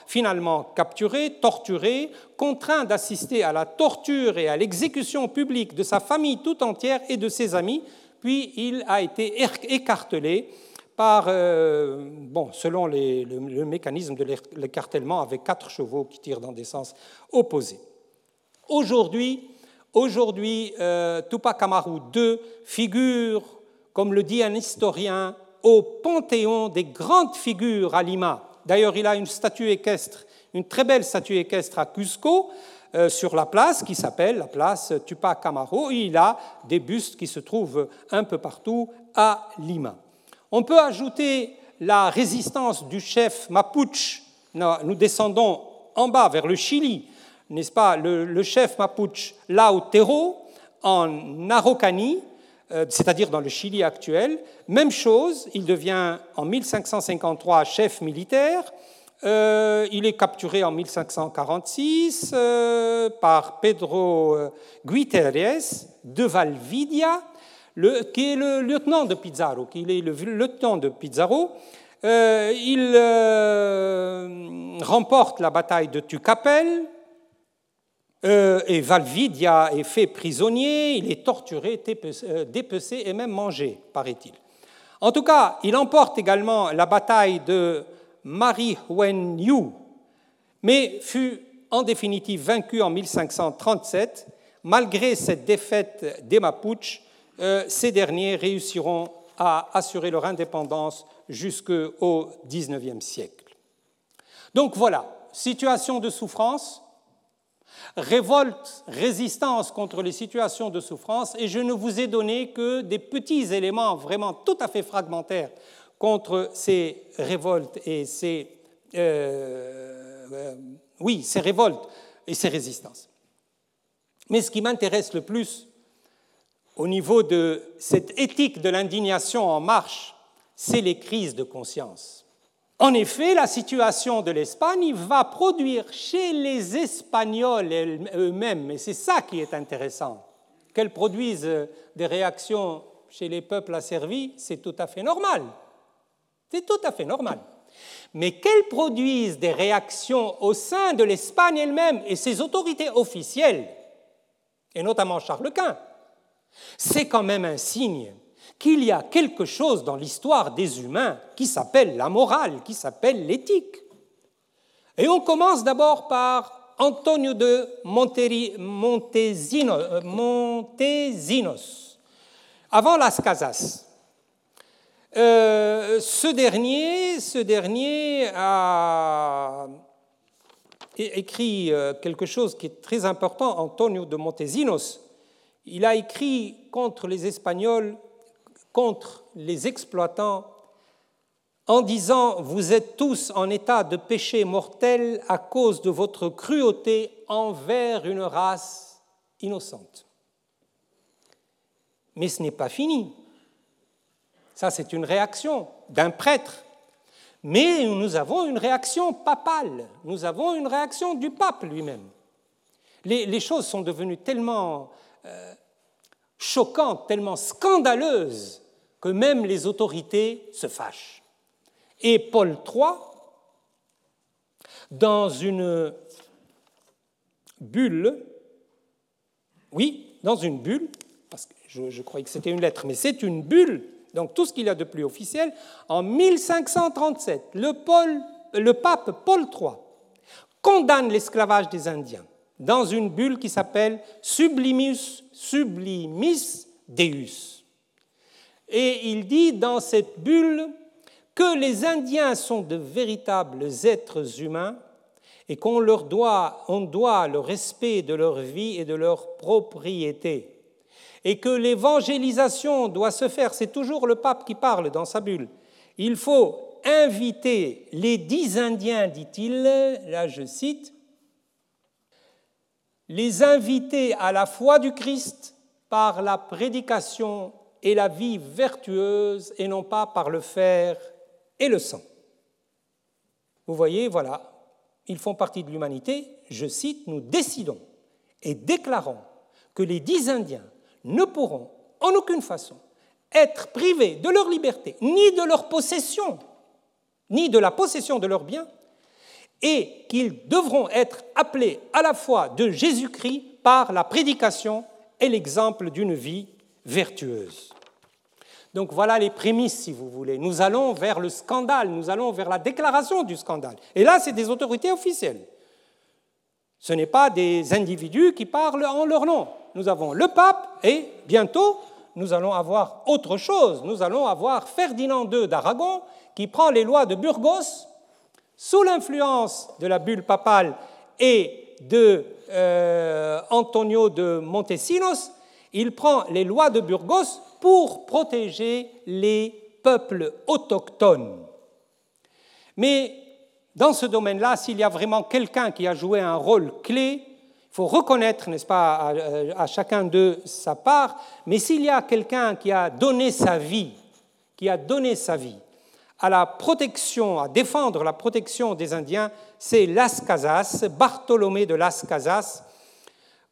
finalement, capturé, torturé, contraint d'assister à la torture et à l'exécution publique de sa famille tout entière et de ses amis, puis il a été écartelé par, euh, bon, selon le, mécanisme de l'écartèlement, avec quatre chevaux qui tirent dans des sens opposés. Aujourd'hui, aujourd'hui euh, Tupac Amaru II figure comme le dit un historien, au panthéon des grandes figures à Lima. D'ailleurs, il a une statue équestre, une très belle statue équestre à Cusco, euh, sur la place qui s'appelle la place Tupac Amaru. il a des bustes qui se trouvent un peu partout à Lima. On peut ajouter la résistance du chef Mapuche. Nous descendons en bas vers le Chili, n'est-ce pas le, chef Mapuche Lautero en Araucanie, euh, c'est-à-dire dans le Chili actuel. Même chose, il devient en 1553 chef militaire. Euh, il est capturé en 1546 euh, par Pedro Guiterres de Valvidia, qui est le lieutenant de Pizarro, qui est le lieutenant de Pizarro. il remporte la bataille de Tucapel, euh, et Valvidia est fait prisonnier, il est torturé, euh, dépecé et même mangé, paraît-il. En tout cas, il emporte également la bataille de Marihuenyu, mais fut en définitive vaincu en 1537. Malgré cette défaite des Mapuches, euh, ces derniers réussiront à assurer leur indépendance jusqu'au XIXe siècle. Donc voilà, situation de souffrance, révolte, résistance contre les situations de souffrance, et je ne vous ai donné que des petits éléments vraiment tout à fait fragmentaires contre ces révoltes et ces, euh, euh, ces révoltes et ces résistances. Mais ce qui m'intéresse le plus au niveau de cette éthique de l'indignation en marche, c'est les crises de conscience. En effet, la situation de l'Espagne va produire chez les Espagnols eux-mêmes, et c'est ça qui est intéressant, qu'elles produisent des réactions chez les peuples asservis, c'est tout à fait normal. C'est tout à fait normal. Mais qu'elles produisent des réactions au sein de l'Espagne elle-même et ses autorités officielles, et notamment Charles Quint, c'est quand même un signe qu'il y a quelque chose dans l'histoire des humains qui s'appelle la morale, qui s'appelle l'éthique. Et on commence d'abord par Antonio de Montesinos, euh, Montesinos avant Las Casas. Euh, ce dernier, ce dernier a écrit euh, quelque chose qui est très important, Antonio de Montesinos. Il a écrit contre les Espagnols contre les exploitants en disant Vous êtes tous en état de péché mortel à cause de votre cruauté envers une race innocente. Mais ce n'est pas fini. Ça, c'est une réaction d'un prêtre. Mais nous avons une réaction papale, nous avons une réaction du pape lui-même. Les, choses sont devenues tellement euh, choquantes, tellement scandaleuses que même les autorités se fâchent. et Paul III, dans une bulle, oui, dans une bulle, parce que je, croyais que c'était une lettre, mais c'est une bulle, donc tout ce qu'il y a de plus officiel, en 1537, le, le pape Paul III condamne l'esclavage des Indiens dans une bulle qui s'appelle Sublimus, Sublimis Deus. Et il dit dans cette bulle que les Indiens sont de véritables êtres humains et qu'on leur doit, le respect de leur vie et de leur propriété. Et que l'évangélisation doit se faire, c'est toujours le pape qui parle dans sa bulle. Il faut inviter les dix Indiens, dit-il, là je cite, les inviter à la foi du Christ par la prédication et la vie vertueuse et non pas par le fer et le sang. Vous voyez, voilà, ils font partie de l'humanité. Je cite, nous décidons et déclarons que les dix Indiens ne pourront en aucune façon être privés de leur liberté, ni de leur possession, ni de la possession de leurs biens, et qu'ils devront être appelés à la fois de Jésus-Christ par la prédication et l'exemple d'une vie vertueuse. Donc voilà les prémices, si vous voulez. Nous allons vers le scandale, nous allons vers la déclaration du scandale. Et là, c'est des autorités officielles. Ce n'est pas des individus qui parlent en leur nom. Nous avons le pape et bientôt, nous allons avoir autre chose. Nous allons avoir Ferdinand II d'Aragon qui prend les lois de Burgos sous l'influence de la bulle papale et de euh, Antonio de Montesinos, il prend les lois de Burgos pour protéger les peuples autochtones. Mais dans ce domaine-là, s'il y a vraiment quelqu'un qui a joué un rôle clé, il faut reconnaître, n'est-ce pas, à, à, chacun de sa part, mais s'il y a quelqu'un qui a donné sa vie, qui a donné sa vie à la protection, à défendre la protection des Indiens, c'est Las Casas, Bartholomé de Las Casas,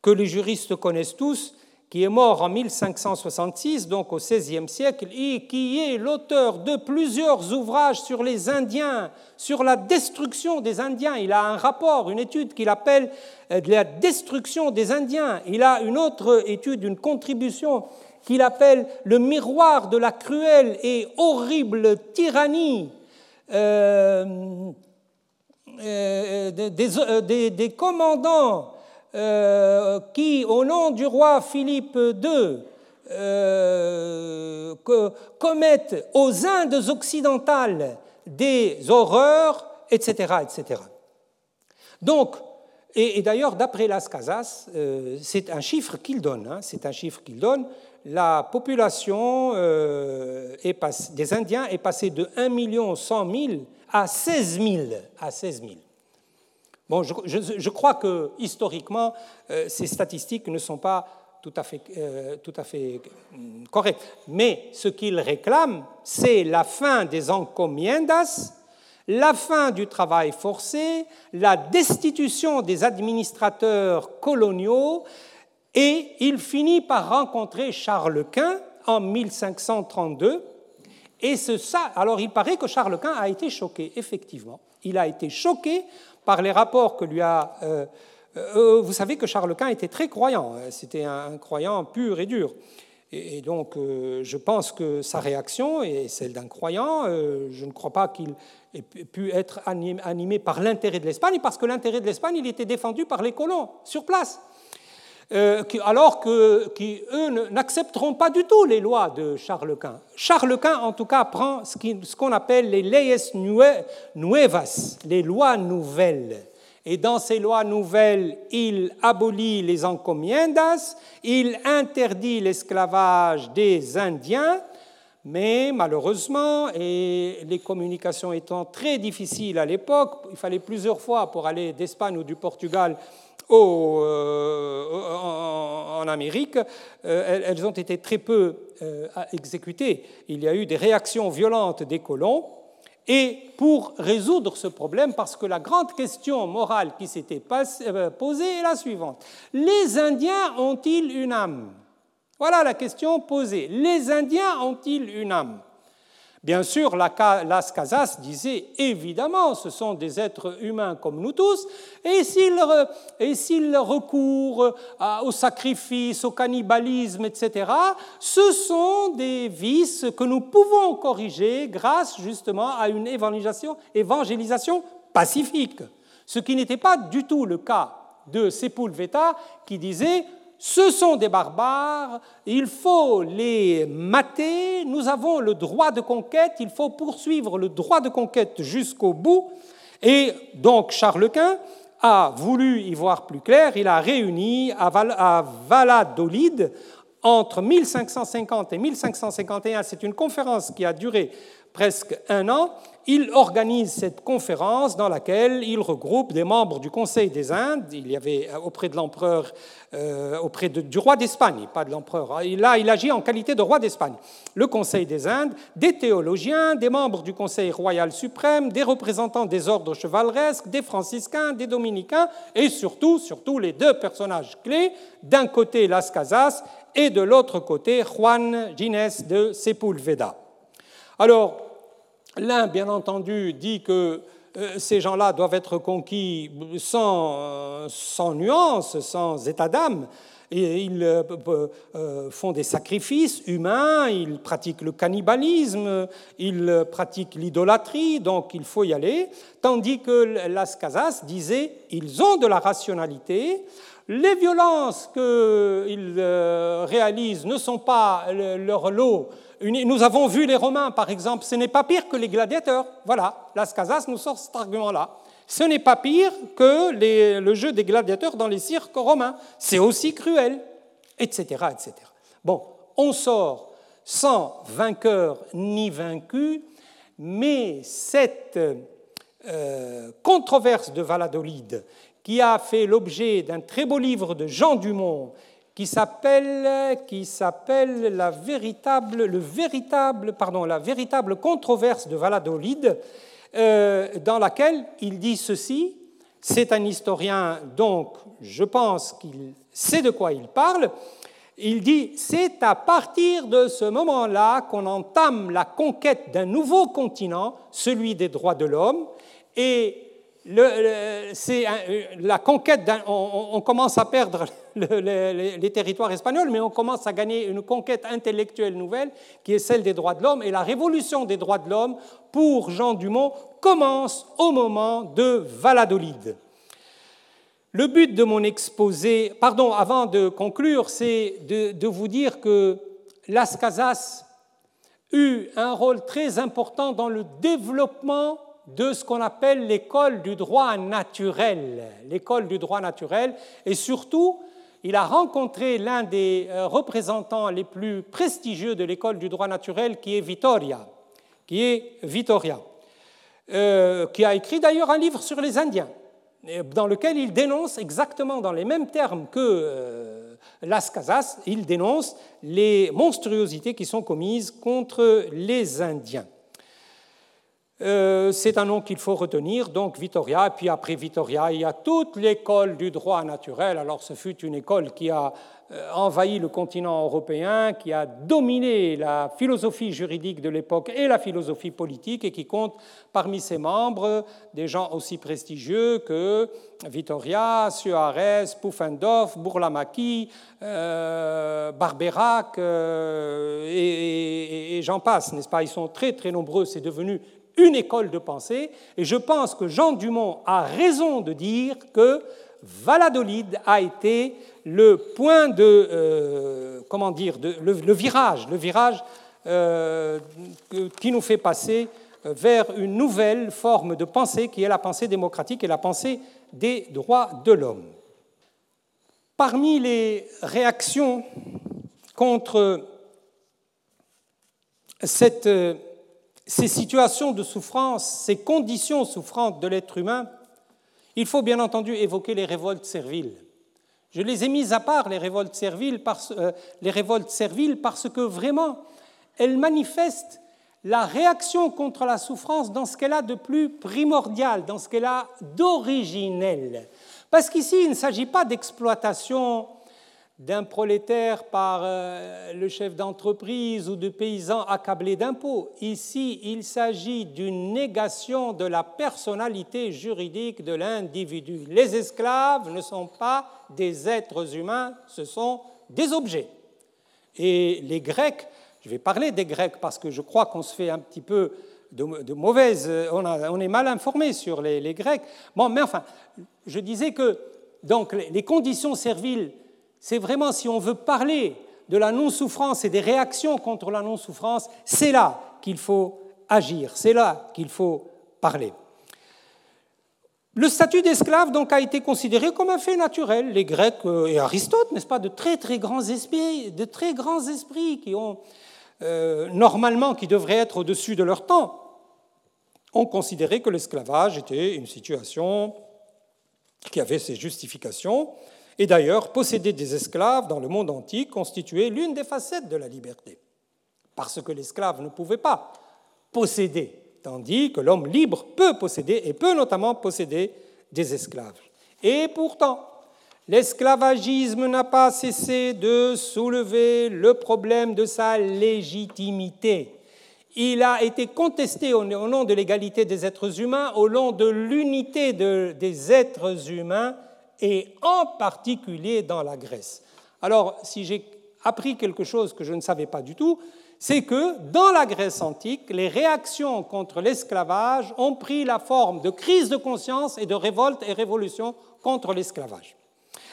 que les juristes connaissent tous, qui est mort en 1566, donc au XVIe siècle, et qui est l'auteur de plusieurs ouvrages sur les Indiens, sur la destruction des Indiens. Il a un rapport, une étude qu'il appelle euh, la destruction des Indiens. Il a une autre étude, une contribution qu'il appelle le miroir de la cruelle et horrible tyrannie euh, euh, des, commandants qui, au nom du roi Philippe II, commettent aux Indes occidentales des horreurs, etc. etc. Donc, et, d'ailleurs, d'après Las Casas, c'est un chiffre qu'il donne, hein, c'est un chiffre qu'il donne, la population euh, des Indiens est passée de 1 100 000 à 16 000. À 16 Bon, je, crois que historiquement, euh, ces statistiques ne sont pas tout à fait, euh, fait correctes. Mais ce qu'ils réclament, c'est la fin des encomiendas, la fin du travail forcé, la destitution des administrateurs coloniaux, et il finit par rencontrer Charles Quint en 1532. Et ce, ça, alors il paraît que Charles Quint a été choqué, effectivement. Il a été choqué par les rapports que lui a... Euh, euh, vous savez que Charles Quint était très croyant, hein. c'était un, croyant pur et dur. Et, donc, euh, je pense que sa réaction est celle d'un croyant. je ne crois pas qu'il ait pu être animé par l'intérêt de l'Espagne, parce que l'intérêt de l'Espagne, il était défendu par les colons sur place. Euh, alors qu'eux n'accepteront pas du tout les lois de Charles Quint. Charles Quint, en tout cas, prend ce qu'on appelle les leyes nuevas, les lois nouvelles. Et dans ces lois nouvelles, il abolit les encomiendas, il interdit l'esclavage des Indiens, mais malheureusement, et les communications étant très difficiles à l'époque, il fallait plusieurs fois pour aller d'Espagne ou du Portugal euh, en, Amérique, euh, elles, ont été très peu euh, exécutées. Il y a eu des réactions violentes des colons. Et pour résoudre ce problème, parce que la grande question morale qui s'était posée est la suivante. Les Indiens ont-ils une âme? Voilà la question posée. Les Indiens ont-ils une âme? Bien sûr, Las Casas disait évidemment, ce sont des êtres humains comme nous tous, et s'ils recourent au sacrifice, au cannibalisme, etc., ce sont des vices que nous pouvons corriger grâce justement à une évangélisation, évangélisation pacifique, ce qui n'était pas du tout le cas de Sepulveda qui disait ce sont des barbares, il faut les mater, nous avons le droit de conquête, il faut poursuivre le droit de conquête jusqu'au bout. Et donc Charles Quint a voulu y voir plus clair, il a réuni à Valladolid entre 1550 et 1551, c'est une conférence qui a duré presque un an, il organise cette conférence dans laquelle il regroupe des membres du Conseil des Indes. Il y avait euh, auprès de l'empereur, euh, auprès du roi d'Espagne, pas de l'empereur. Hein. Là, il agit en qualité de roi d'Espagne. Le Conseil des Indes, des théologiens, des membres du Conseil royal suprême, des représentants des ordres chevaleresques, des franciscains, des dominicains, et surtout, surtout les deux personnages clés. D'un côté, Las Casas, et de l'autre côté, Juan Ginés de Sepulveda. Alors, l'un, bien entendu, dit que euh, ces gens-là doivent être conquis sans, euh, sans nuance, sans état d'âme. Et ils euh, font des sacrifices humains, ils pratiquent le cannibalisme, ils pratiquent l'idolâtrie, donc il faut y aller. Tandis que Las Casas disait ils ont de la rationalité, les violences qu'ils réalisent ne sont pas leur lot nous avons vu les Romains, par exemple, ce n'est pas pire que les gladiateurs. Voilà, Las Casas nous sort cet argument-là. Ce n'est pas pire que le jeu des gladiateurs dans les cirques romains. C'est aussi cruel, etc., etc. Bon, on sort sans vainqueur ni vaincu, mais cette euh, controverse de Valladolid, qui a fait l'objet d'un très beau livre de Jean Dumont, qui s'appelle la véritable le véritable pardon la véritable controverse de Valladolid euh, dans laquelle il dit ceci. C'est un historien donc je pense qu'il sait de quoi il parle. Il dit c'est à partir de ce moment-là qu'on entame la conquête d'un nouveau continent celui des droits de l'homme et c'est la conquête, on, commence à perdre les, territoires espagnols, mais on commence à gagner une conquête intellectuelle nouvelle qui est celle des droits de l'homme. Et la révolution des droits de l'homme, pour Jean Dumont, commence au moment de Valladolid. Le but de mon exposé, pardon, avant de conclure, c'est de vous dire que Las Casas eut un rôle très important dans le développement de ce qu'on appelle l'école du droit naturel. L'école du droit naturel. Et surtout, il a rencontré l'un des euh, représentants les plus prestigieux de l'école du droit naturel, qui est Vittoria, qui est Vittoria, euh, qui a écrit d'ailleurs un livre sur les Indiens, dans lequel il dénonce exactement dans les mêmes termes que euh, Las Casas, il dénonce les monstruosités qui sont commises contre les Indiens. Euh, c'est un nom qu'il faut retenir, donc Vittoria. Et puis après Vittoria, il y a toute l'école du droit naturel. Alors ce fut une école qui a euh, envahi le continent européen, qui a dominé la philosophie juridique de l'époque et la philosophie politique, et qui compte parmi ses membres des gens aussi prestigieux que Vittoria, Suarez, Pufendorf, Bourlamaqui, euh, Barberac, et, et j'en passe, n'est-ce pas? Ils sont très très nombreux, c'est devenu une école de pensée, et je pense que Jean Dumont a raison de dire que Valladolid a été le point de, euh, comment dire, le, virage, le virage euh, qui nous fait passer vers une nouvelle forme de pensée qui est la pensée démocratique et la pensée des droits de l'homme. Parmi les réactions contre cette ces situations de souffrance, ces conditions souffrantes de l'être humain, il faut bien entendu évoquer les révoltes serviles. Je les ai mises à part, les révoltes serviles, parce, euh, les révoltes serviles, parce que vraiment, elles manifestent la réaction contre la souffrance dans ce qu'elle a de plus primordial, dans ce qu'elle a d'originel. Parce qu'ici, il ne s'agit pas d'exploitation d'un prolétaire par euh, le chef d'entreprise ou de paysans accablés d'impôts. Ici, il s'agit d'une négation de la personnalité juridique de l'individu. Les esclaves ne sont pas des êtres humains, ce sont des objets. Et les Grecs, je vais parler des Grecs parce que je crois qu'on se fait un petit peu de, mauvaise, on, est mal informé sur les, les, Grecs. Bon, mais enfin, je disais que donc les conditions serviles c'est vraiment, si on veut parler de la non-souffrance et des réactions contre la non-souffrance, c'est là qu'il faut agir, c'est là qu'il faut parler. Le statut d'esclave donc a été considéré comme un fait naturel. Les Grecs euh, et Aristote, n'est-ce pas, de très grands esprits qui ont euh, normalement qui devraient être au-dessus de leur temps, ont considéré que l'esclavage était une situation qui avait ses justifications et d'ailleurs, posséder des esclaves dans le monde antique constituait l'une des facettes de la liberté, parce que l'esclave ne pouvait pas posséder, tandis que l'homme libre peut posséder, et peut notamment posséder des esclaves. Et pourtant, l'esclavagisme n'a pas cessé de soulever le problème de sa légitimité. Il a été contesté au nom de l'égalité des êtres humains, au nom de l'unité des êtres humains et en particulier dans la Grèce. Alors, si j'ai appris quelque chose que je ne savais pas du tout, c'est que dans la Grèce antique, les réactions contre l'esclavage ont pris la forme de crise de conscience et de révolte et révolution contre l'esclavage.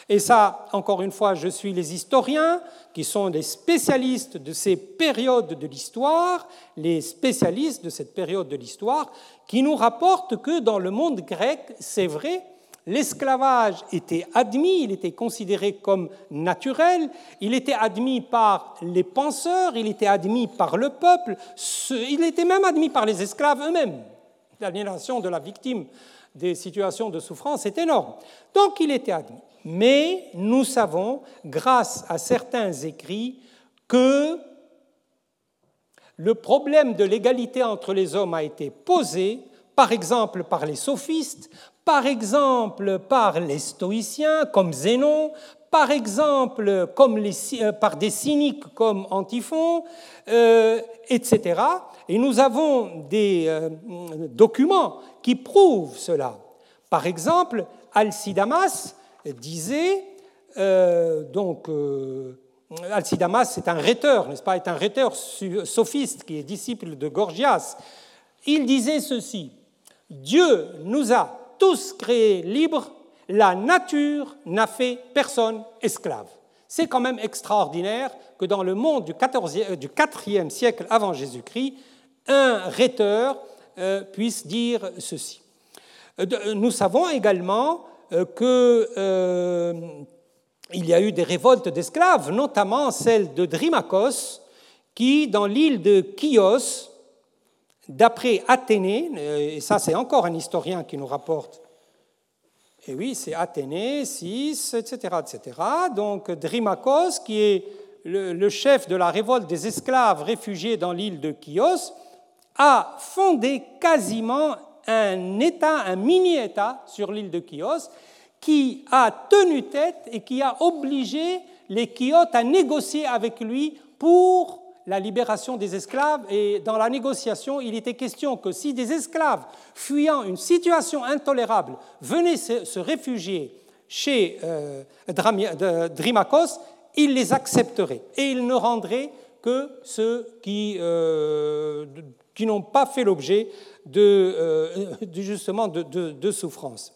Et ça, encore une fois, je suis les historiens qui sont des spécialistes de ces périodes de l'histoire, les spécialistes de cette période de l'histoire, qui nous rapportent que dans le monde grec, c'est vrai, l'esclavage était admis, il était considéré comme naturel, il était admis par les penseurs, il était admis par le peuple, il était même admis par les esclaves eux-mêmes. L'aliénation de la victime des situations de souffrance est énorme. Donc il était admis. Mais nous savons, grâce à certains écrits, que le problème de l'égalité entre les hommes a été posé, par exemple par les sophistes, par exemple par les stoïciens comme Zénon, par exemple comme euh, par des cyniques comme Antiphon, euh, etc. Et nous avons des euh, documents qui prouvent cela. Par exemple, Alcidamas disait, donc, Alcidamas c'est un rhéteur, n'est-ce pas, est un rhéteur sophiste qui est disciple de Gorgias. Il disait ceci, Dieu nous a tous créés libres, la nature n'a fait personne esclave. C'est quand même extraordinaire que dans le monde du, 14e, euh, du 4e siècle avant Jésus-Christ, un rhéteur euh, puisse dire ceci. Euh, nous savons également qu'il y a eu des révoltes d'esclaves, notamment celle de Drimacos, qui, dans l'île de Chios, D'après Athénée, euh, et ça c'est encore un historien qui nous rapporte, et oui, c'est Athénée, 6, etc., etc. Donc Drimacos, qui est le, chef de la révolte des esclaves réfugiés dans l'île de Chios, a fondé quasiment un État, un mini-État sur l'île de Chios, qui a tenu tête et qui a obligé les Chiotes à négocier avec lui pour la libération des esclaves et dans la négociation, il était question que si des esclaves fuyant une situation intolérable venaient se réfugier chez euh, Drimacos, il les accepterait et il ne rendrait que ceux qui, euh, n'ont pas fait l'objet de, euh, justement de, de, souffrance.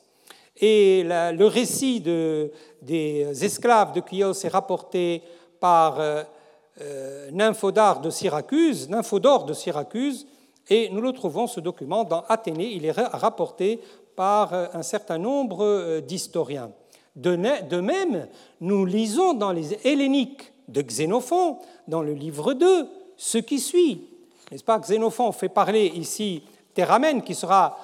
Et le récit des esclaves de Chios est rapporté par euh, Nymphodore de Syracuse, Nymphodore de Syracuse, et nous le trouvons, ce document, dans Athénée. Il est rapporté par euh, un certain nombre euh, d'historiens. De même, nous lisons dans les Helléniques de Xénophon, dans le livre 2, ce qui suit. N'est-ce pas? Xénophon fait parler ici Théramène, qui, sera,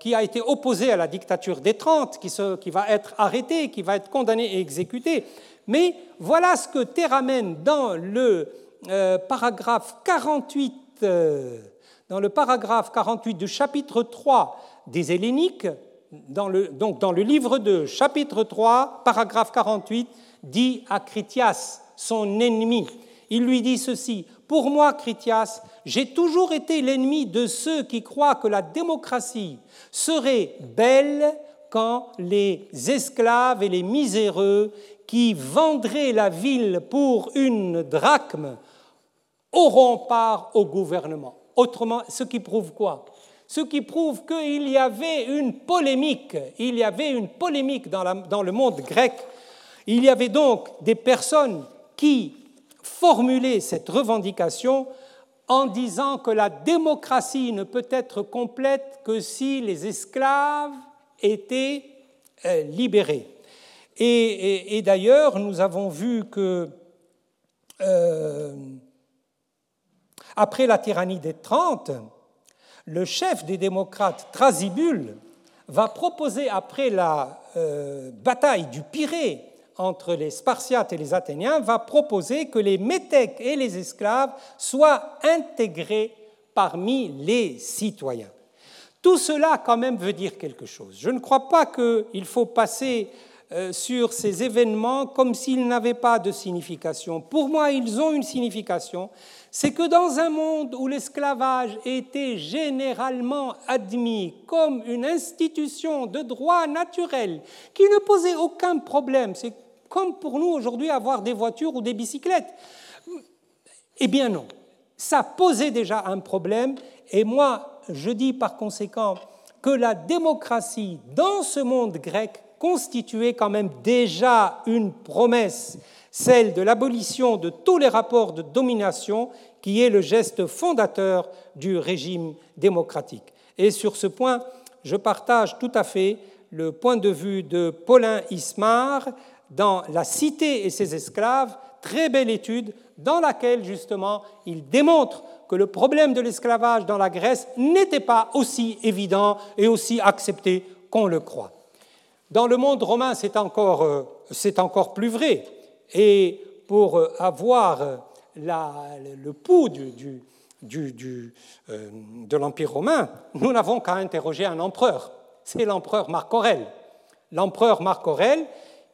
qui a été opposé à la dictature des Trente, qui, qui va être arrêté, qui va être condamné et exécuté. Mais voilà ce que Théramène dans le euh, paragraphe 48, euh, dans le paragraphe 48 du chapitre 3 des Helléniques, donc dans le livre 2, chapitre 3, paragraphe 48, dit à Critias, son ennemi. Il lui dit ceci, Pour moi, Critias, j'ai toujours été l'ennemi de ceux qui croient que la démocratie serait belle quand les esclaves et les miséreux qui vendraient la ville pour une drachme auront part au gouvernement. Autrement, ce qui prouve quoi? Ce qui prouve qu'il y avait une polémique, il y avait une polémique dans, dans le monde grec. Il y avait donc des personnes qui formulaient cette revendication en disant que la démocratie ne peut être complète que si les esclaves étaient euh, libérés. Et, d'ailleurs, nous avons vu que euh, après la tyrannie des Trente, le chef des démocrates, Thrasybule, va proposer, après la euh, bataille du Pirée entre les Spartiates et les Athéniens, va proposer que les métèques et les esclaves soient intégrés parmi les citoyens. Tout cela quand même veut dire quelque chose. Je ne crois pas qu'il faut passer sur ces événements comme s'ils n'avaient pas de signification. Pour moi, ils ont une signification. C'est que dans un monde où l'esclavage était généralement admis comme une institution de droit naturel qui ne posait aucun problème, c'est comme pour nous aujourd'hui avoir des voitures ou des bicyclettes. Eh bien non, ça posait déjà un problème et moi, je dis par conséquent que la démocratie dans ce monde grec constituait quand même déjà une promesse, celle de l'abolition de tous les rapports de domination qui est le geste fondateur du régime démocratique. Et sur ce point, je partage tout à fait le point de vue de Paulin Ismar dans La Cité et ses esclaves, très belle étude dans laquelle justement il démontre que le problème de l'esclavage dans la Grèce n'était pas aussi évident et aussi accepté qu'on le croit. Dans le monde romain, c'est encore, euh, encore, plus vrai. Et pour euh, avoir euh, le pouls du, de l'Empire romain, nous n'avons qu'à interroger un empereur. C'est l'empereur Marc Aurèle. L'empereur Marc Aurèle,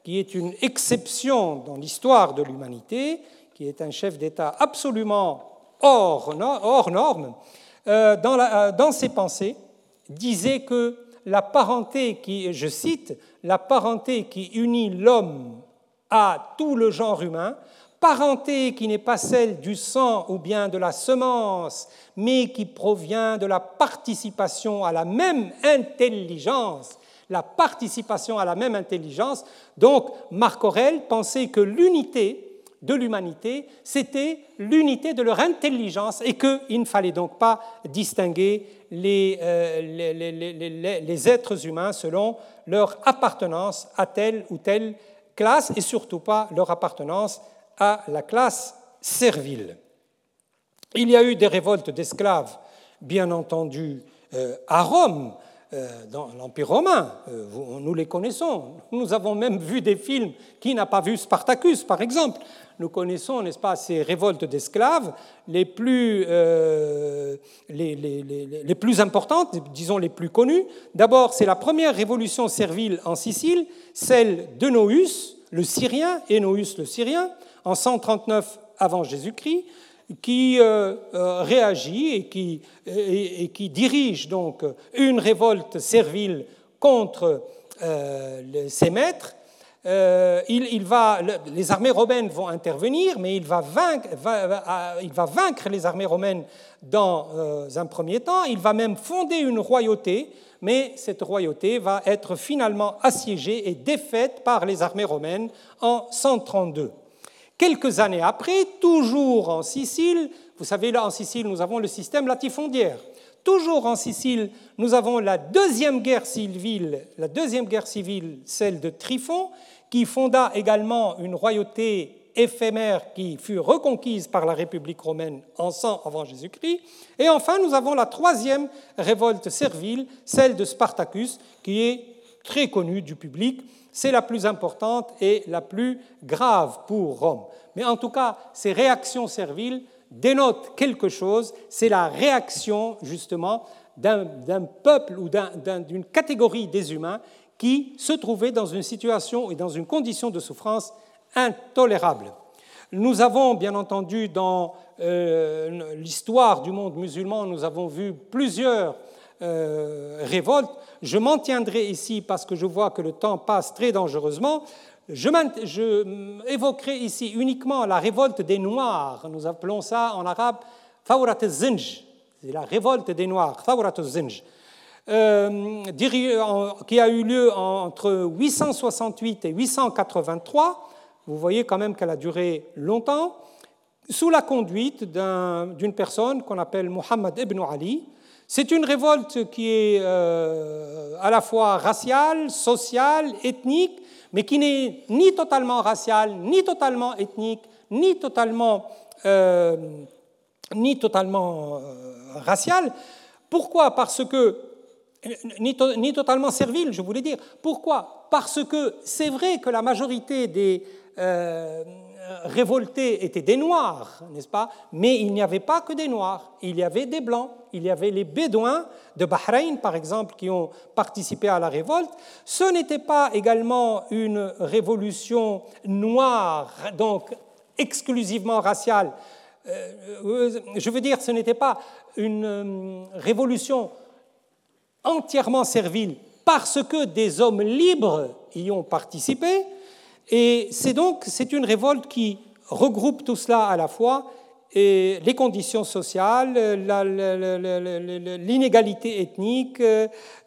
qui est une exception dans l'histoire de l'humanité, qui est un chef d'État absolument hors, hors norme, dans, dans ses pensées, disait que la parenté qui, je cite, la parenté qui unit l'homme à tout le genre humain, parenté qui n'est pas celle du sang ou bien de la semence, mais qui provient de la participation à la même intelligence, la participation à la même intelligence. Donc Marc Aurèle pensait que l'unité de l'humanité, c'était l'unité de leur intelligence et qu'il ne fallait donc pas distinguer euh, les, êtres humains selon leur appartenance à telle ou telle classe et surtout pas leur appartenance à la classe servile. Il y a eu des révoltes d'esclaves, bien entendu, euh, à Rome, dans l'Empire romain. Nous les connaissons. Nous avons même vu des films. Qui n'a pas vu Spartacus, par exemple? Nous connaissons, n'est-ce pas, ces révoltes d'esclaves les, plus, euh, les, les, les, plus importantes, disons les plus connues. D'abord, c'est la première révolution servile en Sicile, celle de Nous, le Syrien, Nous le Syrien, en 139 avant Jésus-Christ, qui euh, euh, réagit et qui, dirige donc une révolte servile contre ses maîtres euh, il, va, les armées romaines vont intervenir, mais il va vaincre, il va vaincre les armées romaines dans euh, un premier temps. Il va même fonder une royauté, mais cette royauté va être finalement assiégée et défaite par les armées romaines en 132. Quelques années après, toujours en Sicile, vous savez, là en Sicile, nous avons le système latifondiaire. Toujours en Sicile, nous avons la deuxième guerre civile, la deuxième guerre civile, celle de Tryphon, qui fonda également une royauté éphémère qui fut reconquise par la République romaine en 100 avant Jésus-Christ. Et enfin, nous avons la troisième révolte servile, celle de Spartacus, qui est très connue du public. C'est la plus importante et la plus grave pour Rome. Mais en tout cas, ces réactions serviles dénotent quelque chose, c'est la réaction justement d'un peuple ou d'une catégorie des humains qui se trouvaient dans une situation et dans une condition de souffrance intolérable. Nous avons, bien entendu, dans euh, l'histoire du monde musulman, nous avons vu plusieurs euh, révoltes. Je m'en tiendrai ici parce que je vois que le temps passe très dangereusement. Je, évoquerai ici uniquement la révolte des Noirs. Nous appelons ça en arabe Fawrat al-Zinj. C'est la révolte des Noirs, Fawrat al-Zinj. Euh, qui a eu lieu entre 868 et 883. Vous voyez quand même qu'elle a duré longtemps, sous la conduite d'une personne qu'on appelle Muhammad ibn Ali. C'est une révolte qui est euh, à la fois raciale, sociale, ethnique, mais qui n'est ni totalement raciale, ni totalement ethnique, ni totalement, euh, ni totalement raciale. Pourquoi Parce que ni, totalement servile, je voulais dire. Pourquoi? Parce que c'est vrai que la majorité des euh, révoltés étaient des Noirs, n'est-ce pas? Mais il n'y avait pas que des Noirs, il y avait des Blancs, il y avait les Bédouins de Bahreïn, par exemple, qui ont participé à la révolte. Ce n'était pas également une révolution noire, donc exclusivement raciale. Euh, je veux dire, ce n'était pas une euh, révolution entièrement servile parce que des hommes libres y ont participé. Et c'est donc c'est une révolte qui regroupe tout cela à la fois et les conditions sociales, l'inégalité ethnique,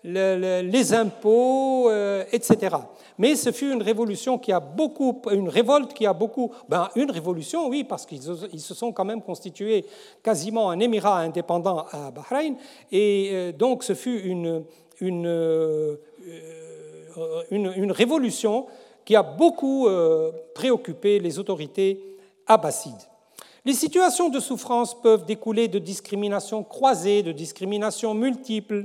les impôts, euh, etc. Mais ce fut une révolution qui a beaucoup, une révolte qui a beaucoup, ben, une révolution, oui, parce qu'ils se sont quand même constitués quasiment un émirat indépendant à Bahreïn, et euh, donc ce fut une, une, euh, une, une révolution qui a beaucoup préoccupé les autorités abbassides. Les situations de souffrance peuvent découler de discriminations croisées, de discriminations multiples,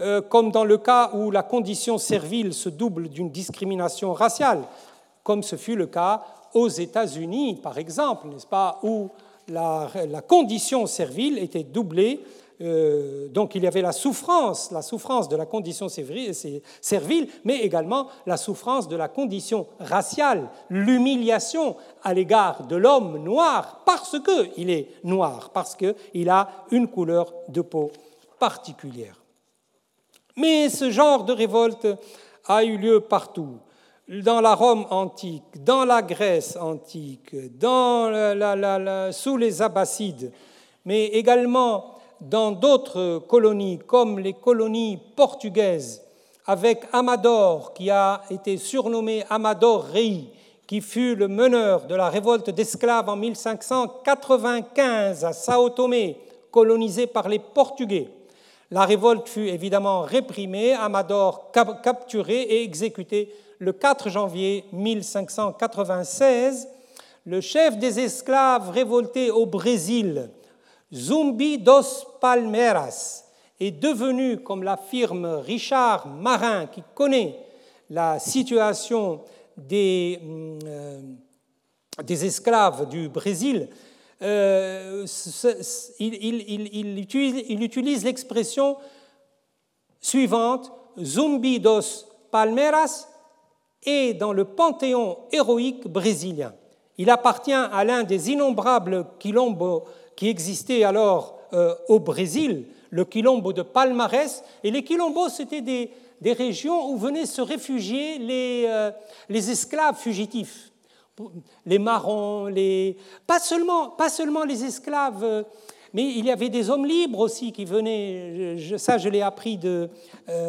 euh, comme dans le cas où la condition servile se double d'une discrimination raciale, comme ce fut le cas aux États-Unis, par exemple, n'est-ce pas, où la, condition servile était doublée euh, donc il y avait la souffrance, la souffrance de la condition servile, mais également la souffrance de la condition raciale, l'humiliation à l'égard de l'homme noir parce qu'il est noir, parce qu'il a une couleur de peau particulière. Mais ce genre de révolte a eu lieu partout, dans la Rome antique, dans la Grèce antique, sous les Abbassides, mais également dans d'autres colonies, comme les colonies portugaises, avec Amador, qui a été surnommé Amador Rei, qui fut le meneur de la révolte d'esclaves en 1595 à Sao Tomé, colonisé par les Portugais. La révolte fut évidemment réprimée, Amador capturé et exécuté le 4 janvier 1596. Le chef des esclaves révoltés au Brésil, Zumbi dos Palmeiras, est devenu, comme l'affirme Richard Marin, qui connaît la situation des, euh, esclaves du Brésil, euh, il, utilise, l'expression suivante, Zumbi dos Palmeiras est dans le panthéon héroïque brésilien. Il appartient à l'un des innombrables quilombos qui existaient alors euh, au Brésil, le quilombo de Palmarès. Et les quilombos, c'était des, des, régions où venaient se réfugier les, euh, les esclaves fugitifs les marrons, les... Pas, seulement, pas seulement les esclaves, euh, mais il y avait des hommes libres aussi qui venaient, ça je l'ai appris de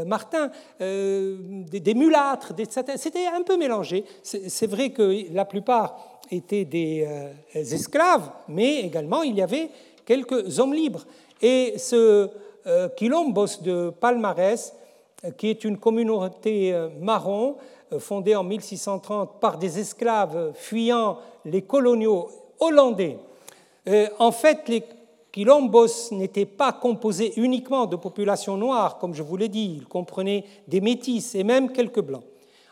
Martin, des, mulâtres, c'était un peu mélangé. C'est vrai que la plupart étaient des esclaves, mais également il y avait quelques hommes libres. Et ce Quilombos de Palmarès, qui est une communauté marron, euh, fondée en 1630 par des esclaves fuyant les coloniaux hollandais. Euh, en fait, les quilombos n'étaient pas composés uniquement de populations noires, comme je vous l'ai dit, ils comprenaient des métis et même quelques blancs.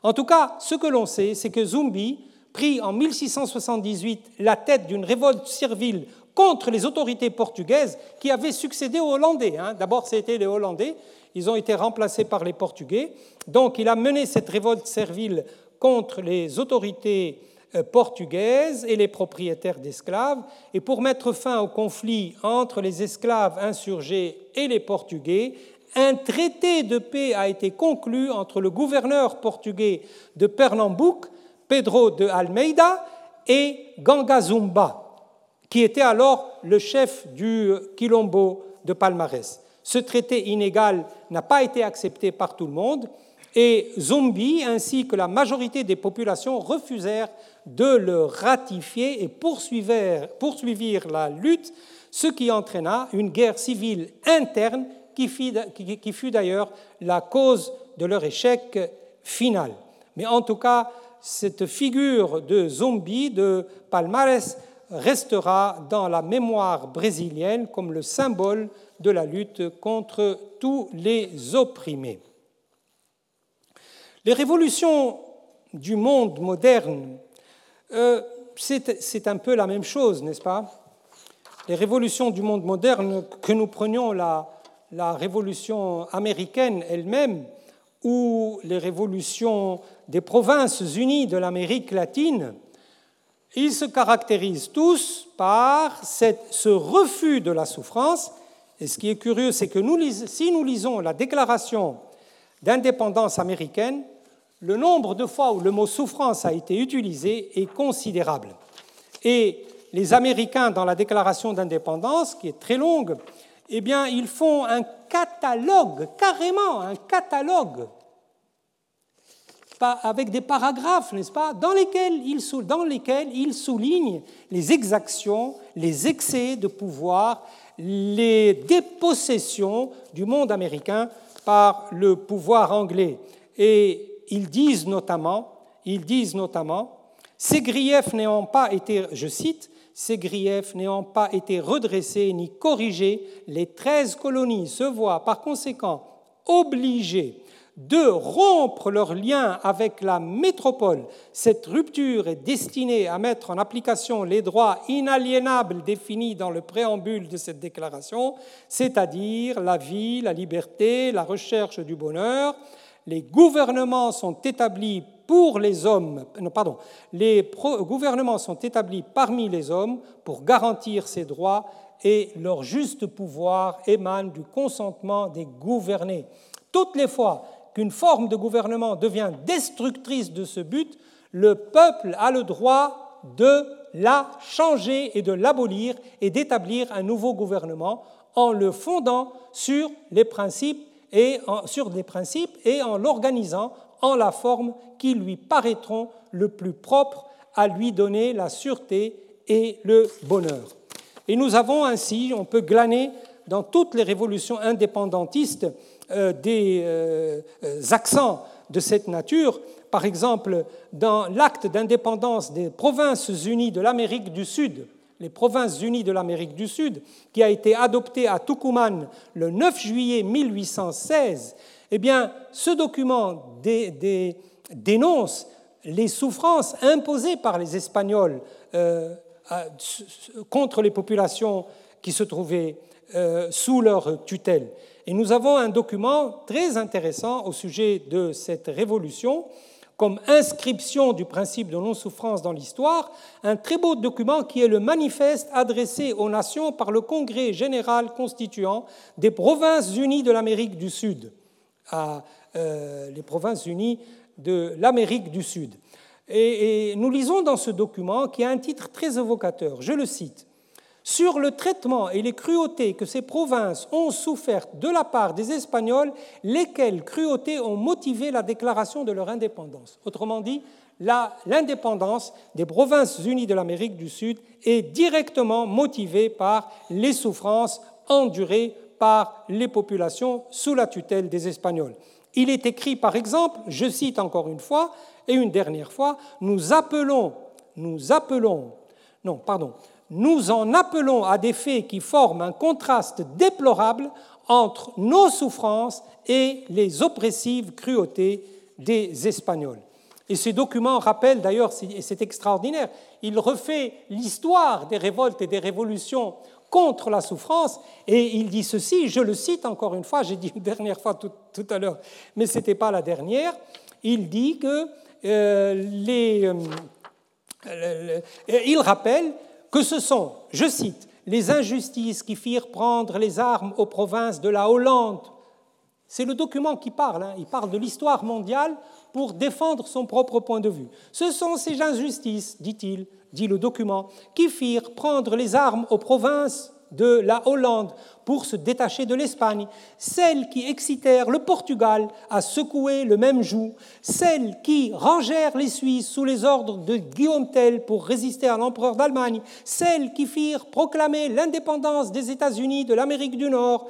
En tout cas, ce que l'on sait, c'est que Zumbi prit en 1678 la tête d'une révolte servile contre les autorités portugaises qui avaient succédé aux Hollandais. Hein. D'abord, c'était les Hollandais, ils ont été remplacés par les Portugais. Donc il a mené cette révolte servile contre les autorités euh, portugaise et les propriétaires d'esclaves, et pour mettre fin au conflit entre les esclaves insurgés et les Portugais, un traité de paix a été conclu entre le gouverneur portugais de Pernambuc, Pedro de Almeida, et Gangazumba, qui était alors le chef du Quilombo de Palmarès. Ce traité inégal n'a pas été accepté par tout le monde et Zombi ainsi que la majorité des populations refusèrent de le ratifier et poursuivirent la lutte, ce qui entraîna une guerre civile interne qui fut d'ailleurs la cause de leur échec final. Mais en tout cas, cette figure de zombie de Palmares restera dans la mémoire brésilienne comme le symbole de la lutte contre tous les opprimés. Les révolutions du monde moderne, euh, c'est un peu la même chose, n'est-ce pas? Les révolutions du monde moderne, que nous prenions la, la révolution américaine elle-même, ou les révolutions des provinces unies de l'Amérique latine, ils se caractérisent tous par ce refus de la souffrance. Et ce qui est curieux, c'est que si nous lisons la déclaration d'indépendance américaine, le nombre de fois où le mot souffrance a été utilisé est considérable. Et les Américains, dans la déclaration d'indépendance, qui est très longue, eh bien, ils font un catalogue, carrément un catalogue avec des paragraphes, n'est-ce pas, dans lesquels, il, dans lesquels il souligne les exactions, les excès de pouvoir, les dépossessions du monde américain par le pouvoir anglais. Et ils disent notamment, ils disent notamment, ces griefs n'ayant pas été, je cite, ces griefs n'ayant pas été redressés ni corrigés, les treize colonies se voient par conséquent obligées de rompre leurs liens avec la métropole. Cette rupture est destinée à mettre en application les droits inaliénables définis dans le préambule de cette déclaration, c'est-à-dire la vie, la liberté, la recherche du bonheur. Les gouvernements sont établis pour les hommes, non, pardon, les gouvernements sont établis parmi les hommes pour garantir ces droits et leur juste pouvoir émane du consentement des gouvernés. Toutes les fois qu'une forme de gouvernement devient destructrice de ce but, le peuple a le droit de la changer et de l'abolir et d'établir un nouveau gouvernement en le fondant sur les principes et en, sur des principes et en l'organisant en la forme qui lui paraîtront le plus propre à lui donner la sûreté et le bonheur. Et nous avons ainsi, on peut glaner dans toutes les révolutions indépendantistes, des euh, euh, accents de cette nature. Par exemple, dans l'acte d'indépendance des provinces unies de l'Amérique du Sud, les provinces unies de l'Amérique du Sud, qui a été adopté à Tucumán le 9 juillet 1816, eh bien, ce document dénonce les souffrances imposées par les Espagnols contre les populations qui se trouvaient sous leur tutelle. Et nous avons un document très intéressant au sujet de cette révolution, comme inscription du principe de non-souffrance dans l'histoire, un très beau document qui est le manifeste adressé aux nations par le Congrès général constituant des provinces unies de l'Amérique du Sud, euh, les provinces unies de l'Amérique du Sud. et nous lisons dans ce document qui a un titre très évocateur, je le cite sur le traitement et les cruautés que ces provinces ont souffertes de la part des Espagnols, lesquelles cruautés ont motivé la déclaration de leur indépendance. Autrement dit, l'indépendance des provinces unies de l'Amérique du Sud est directement motivée par les souffrances endurées par les populations sous la tutelle des Espagnols. Il est écrit, par exemple, je cite encore une fois, et une dernière fois, nous appelons, nous appelons, non, pardon, nous en appelons à des faits qui forment un contraste déplorable entre nos souffrances et les oppressives cruautés des Espagnols. Et ce document rappelle d'ailleurs, et c'est extraordinaire, il refait l'histoire des révoltes et des révolutions contre la souffrance, et il dit ceci, je le cite encore une fois, j'ai dit une dernière fois tout, à l'heure, mais ce n'était pas la dernière, il dit que euh, les, euh, Il rappelle que ce sont, je cite, les injustices qui firent prendre les armes aux provinces de la Hollande. C'est le document qui parle, hein. il parle de l'histoire mondiale pour défendre son propre point de vue. Ce sont ces injustices, dit-il, dit le document, qui firent prendre les armes aux provinces de la Hollande pour se détacher de l'Espagne, celles qui excitèrent le Portugal à secouer le même joug, celles qui rangèrent les Suisses sous les ordres de Guillaume Tell pour résister à l'empereur d'Allemagne, celles qui firent proclamer l'indépendance des États-Unis de l'Amérique du Nord,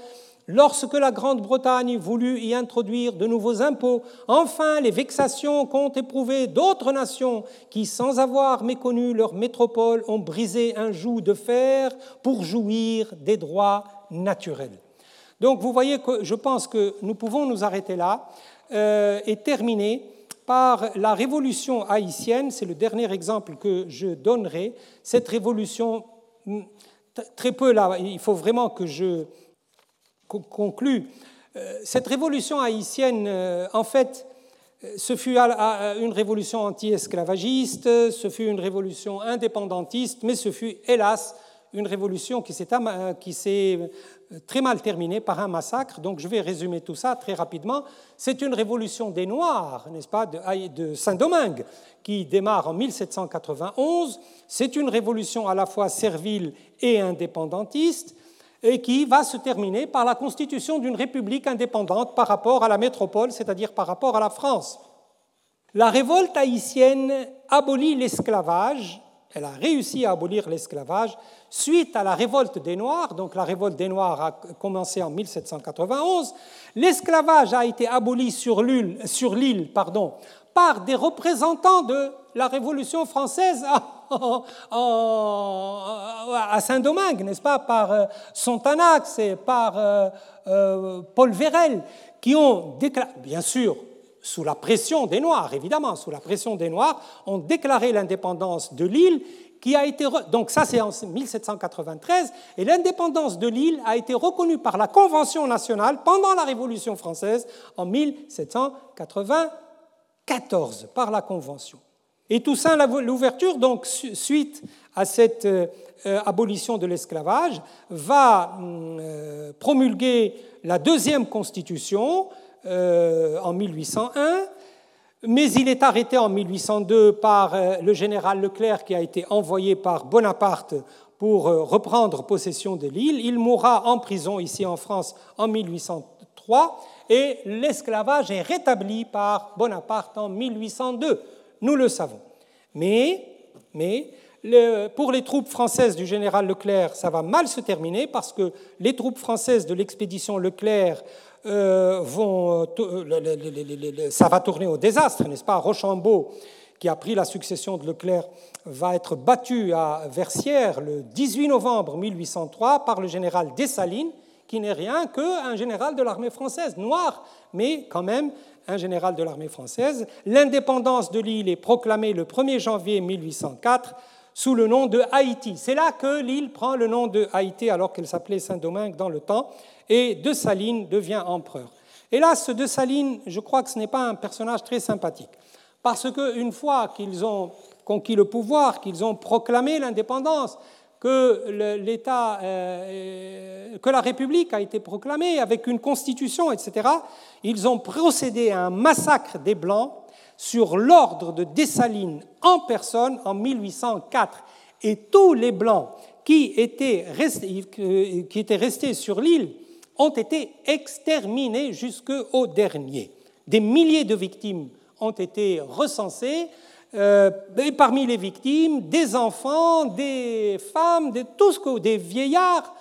lorsque la Grande-Bretagne voulut y introduire de nouveaux impôts, enfin les vexations qu'ont éprouvées d'autres nations qui, sans avoir méconnu leur métropole, ont brisé un joug de fer pour jouir des droits naturels. Donc vous voyez que je pense que nous pouvons nous arrêter là euh, et terminer par la révolution haïtienne, c'est le dernier exemple que je donnerai, cette révolution, hmm, très peu là, il faut vraiment que je conclut. Euh, cette révolution haïtienne, euh, en fait, euh, ce fut une révolution anti-esclavagiste, ce fut une révolution indépendantiste, mais ce fut, hélas, une révolution qui s'est très mal terminée par un massacre. Donc je vais résumer tout ça très rapidement. C'est une révolution des Noirs, n'est-ce pas, de Saint-Domingue, qui démarre en 1791. C'est une révolution à la fois servile et indépendantiste et qui va se terminer par la constitution d'une république indépendante par rapport à la métropole, c'est-à-dire par rapport à la France. La révolte haïtienne abolit l'esclavage, elle a réussi à abolir l'esclavage suite à la révolte des Noirs, donc la révolte des Noirs a commencé en 1791. L'esclavage a été aboli sur l'île par des représentants de la Révolution française à Saint-Domingue, n'est-ce pas, par euh, Sontanax et par euh, euh, Paul Vérel, qui ont déclaré, bien sûr, sous la pression des Noirs, évidemment, sous la pression des Noirs, ont déclaré l'indépendance de l'île qui a été donc ça c'est en 1793 et l'indépendance de l'île a été reconnue par la Convention nationale pendant la Révolution française en 1794 par la Convention. Et ça, l'ouverture, donc, suite à cette euh, abolition de l'esclavage, va euh, promulguer la deuxième constitution euh, en 1801, mais il est arrêté en 1802 par le général Leclerc qui a été envoyé par Bonaparte pour reprendre possession de l'île. Il mourra en prison ici en France en 1803 et l'esclavage est rétabli par Bonaparte en 1802 nous le savons. Mais, mais pour les troupes françaises du général Leclerc, ça va mal se terminer parce que les troupes françaises de l'expédition Leclerc vont, ça va tourner au désastre, n'est-ce pas? Rochambeau, qui a pris la succession de Leclerc, va être battu à Versières le 18 novembre 1803 par le général Dessalines, qui n'est rien qu'un général de l'armée française, noir, mais quand même un général de l'armée française. L'indépendance de l'île est proclamée le 1er janvier 1804 sous le nom de Haïti. C'est là que l'île prend le nom de Haïti alors qu'elle s'appelait Saint-Domingue dans le temps, et De Salines devient empereur. Hélas, De Salines, je crois que ce n'est pas un personnage très sympathique, parce qu'une fois qu'ils ont conquis le pouvoir, qu'ils ont proclamé l'indépendance, que l'État, euh, que la République a été proclamée avec une constitution, etc. Ils ont procédé à un massacre des Blancs sur l'ordre de Dessalines en personne en 1804. Et tous les Blancs restés, qui étaient restés sur l'île ont été exterminés jusqu'au dernier. Des milliers de victimes ont été recensées euh, et parmi les victimes, des enfants, des femmes, des, tout des vieillards,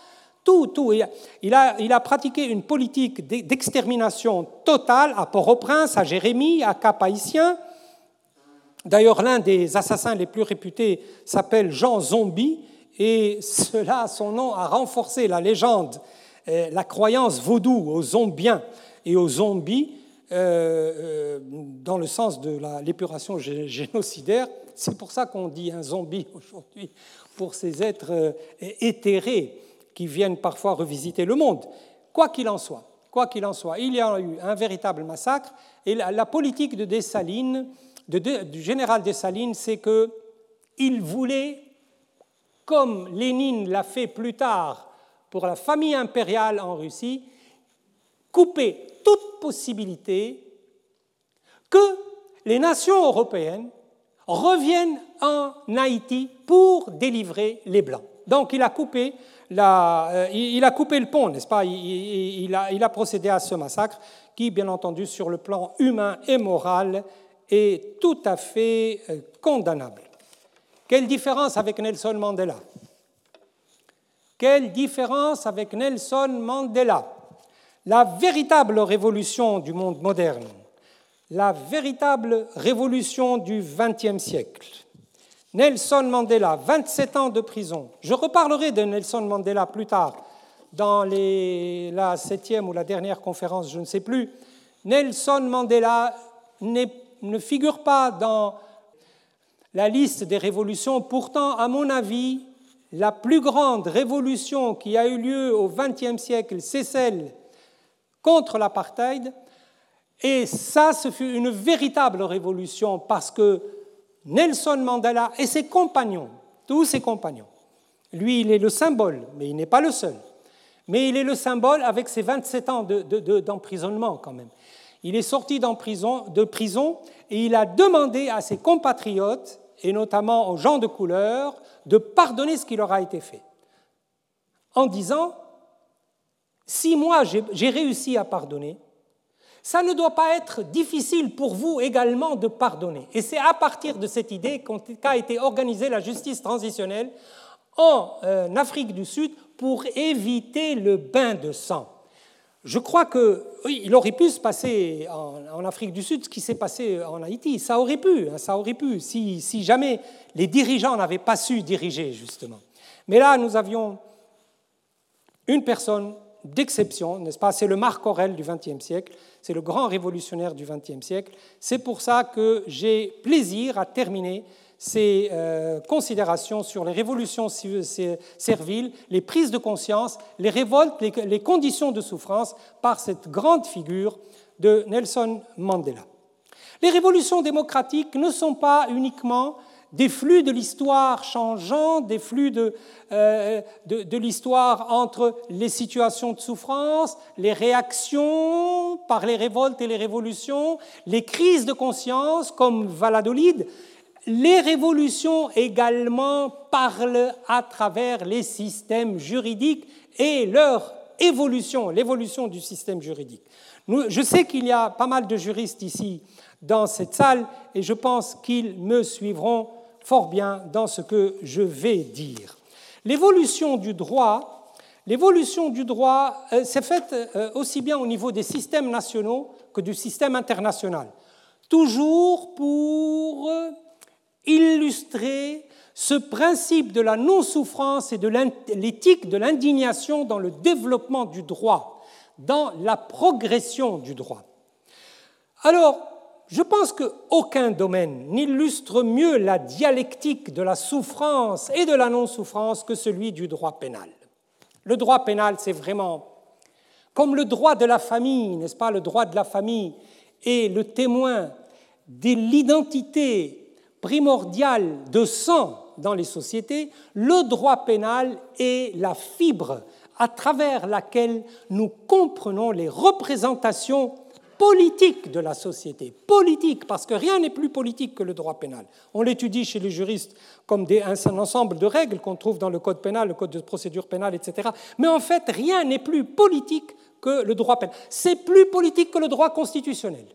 tout, tout. Il a, il a pratiqué une politique d'extermination totale à Port-au-Prince, à Jérémie, à Cap-Haïtien. D'ailleurs, l'un des assassins les plus réputés s'appelle Jean Zombie, et cela, son nom, a renforcé la légende, euh, la croyance vaudou aux zombiens et aux zombies, euh, euh, dans le sens de l'épuration génocidaire. C'est pour ça qu'on dit un zombie aujourd'hui, pour ces êtres euh, éthérés qui viennent parfois revisiter le monde. Quoi qu'il en soit, quoi qu'il en soit, il y a eu un véritable massacre et la, politique de Dessalines, du général Dessalines, c'est que il voulait, comme Lénine l'a fait plus tard pour la famille impériale en Russie, couper toute possibilité que les nations européennes reviennent en Haïti pour délivrer les Blancs. Donc il a coupé, euh, il a coupé le pont, n'est-ce pas? Il, a, procédé à ce massacre qui, bien entendu, sur le plan humain et moral, est tout à fait euh, condamnable. Quelle différence avec Nelson Mandela? Quelle différence avec Nelson Mandela? La véritable révolution du monde moderne, la véritable révolution du XXe siècle. Nelson Mandela, 27 ans de prison. Je reparlerai de Nelson Mandela plus tard, dans la septième ou la dernière conférence, je ne sais plus. Nelson Mandela ne figure pas dans la liste des révolutions. Pourtant, à mon avis, la plus grande révolution qui a eu lieu au XXe siècle, c'est celle contre l'apartheid. Et ça, ce fut une véritable révolution parce que Nelson Mandela et ses compagnons, tous ses compagnons, lui, il est le symbole, mais il n'est pas le seul. Mais il est le symbole avec ses 27 ans d'emprisonnement quand même. Il est sorti prison, de prison et il a demandé à ses compatriotes, et notamment aux gens de couleur, de pardonner ce qui leur a été fait. En disant, si moi j'ai réussi à pardonner, ça ne doit pas être difficile pour vous également de pardonner. Et c'est à partir de cette idée qu'a été organisée la justice transitionnelle en euh, Afrique du Sud pour éviter le bain de sang. Je crois que oui, il aurait pu se passer en, Afrique du Sud ce qui s'est passé en Haïti. Ça aurait pu, hein, ça aurait pu, si, si jamais les dirigeants n'avaient pas su diriger, justement. Mais là, nous avions une personne d'exception, n'est-ce pas? C'est le Marc Aurel du XXe siècle, c'est le grand révolutionnaire du XXe siècle. C'est pour ça que j'ai plaisir à terminer ces euh, considérations sur les révolutions serviles, les prises de conscience, les révoltes, les, conditions de souffrance par cette grande figure de Nelson Mandela. Les révolutions démocratiques ne sont pas uniquement des flux de l'histoire changeants, des flux de, euh, de, l'histoire entre les situations de souffrance, les réactions par les révoltes et les révolutions, les crises de conscience comme Valladolid. Les révolutions également parlent à travers les systèmes juridiques et leur évolution, l'évolution du système juridique. je sais qu'il y a pas mal de juristes ici dans cette salle et je pense qu'ils me suivront fort bien dans ce que je vais dire. L'évolution du droit, l'évolution du droit euh, s'est faite euh, aussi bien au niveau des systèmes nationaux que du système international, toujours pour euh, illustrer ce principe de la non-souffrance et de l'éthique de l'indignation dans le développement du droit, dans la progression du droit. Alors, je pense qu'aucun domaine n'illustre mieux la dialectique de la souffrance et de la non-souffrance que celui du droit pénal. Le droit pénal, c'est vraiment comme le droit de la famille, n'est-ce pas? Le droit de la famille est le témoin de l'identité primordiale de sang dans les sociétés, le droit pénal est la fibre à travers laquelle nous comprenons les représentations politique de la société. Politique, parce que rien n'est plus politique que le droit pénal. On l'étudie chez les juristes comme des, un ensemble de règles qu'on trouve dans le code pénal, le code de procédure pénale, etc. Mais en fait, rien n'est plus politique que le droit pénal. C'est plus politique que le droit constitutionnel.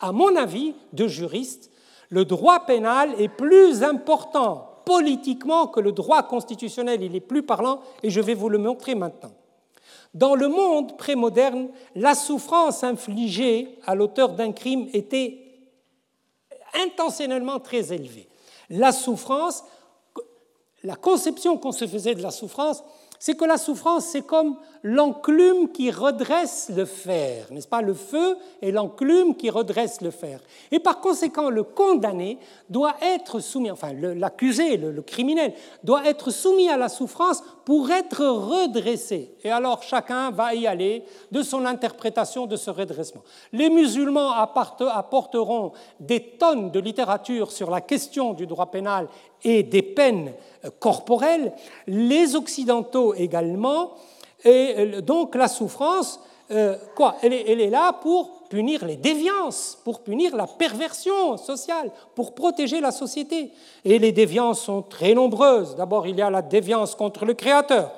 À mon avis de juriste, le droit pénal est plus important politiquement que le droit constitutionnel. Il est plus parlant et je vais vous le montrer maintenant. Dans le monde prémoderne, la souffrance infligée à l'auteur d'un crime était intentionnellement très élevée. La souffrance, la conception qu'on se faisait de la souffrance, c'est que la souffrance, c'est comme l'enclume qui redresse le fer, n'est-ce pas? Le feu est l'enclume qui redresse le fer. Et par conséquent, le condamné doit être soumis, enfin l'accusé, le, criminel, doit être soumis à la souffrance pour être redressé. Et alors chacun va y aller de son interprétation de ce redressement. Les musulmans apporteront des tonnes de littérature sur la question du droit pénal et des peines corporelles, les occidentaux également, et euh, donc la souffrance, euh, quoi elle est, elle est, là pour punir les déviances, pour punir la perversion sociale, pour protéger la société. Et les déviances sont très nombreuses. D'abord, il y a la déviance contre le Créateur.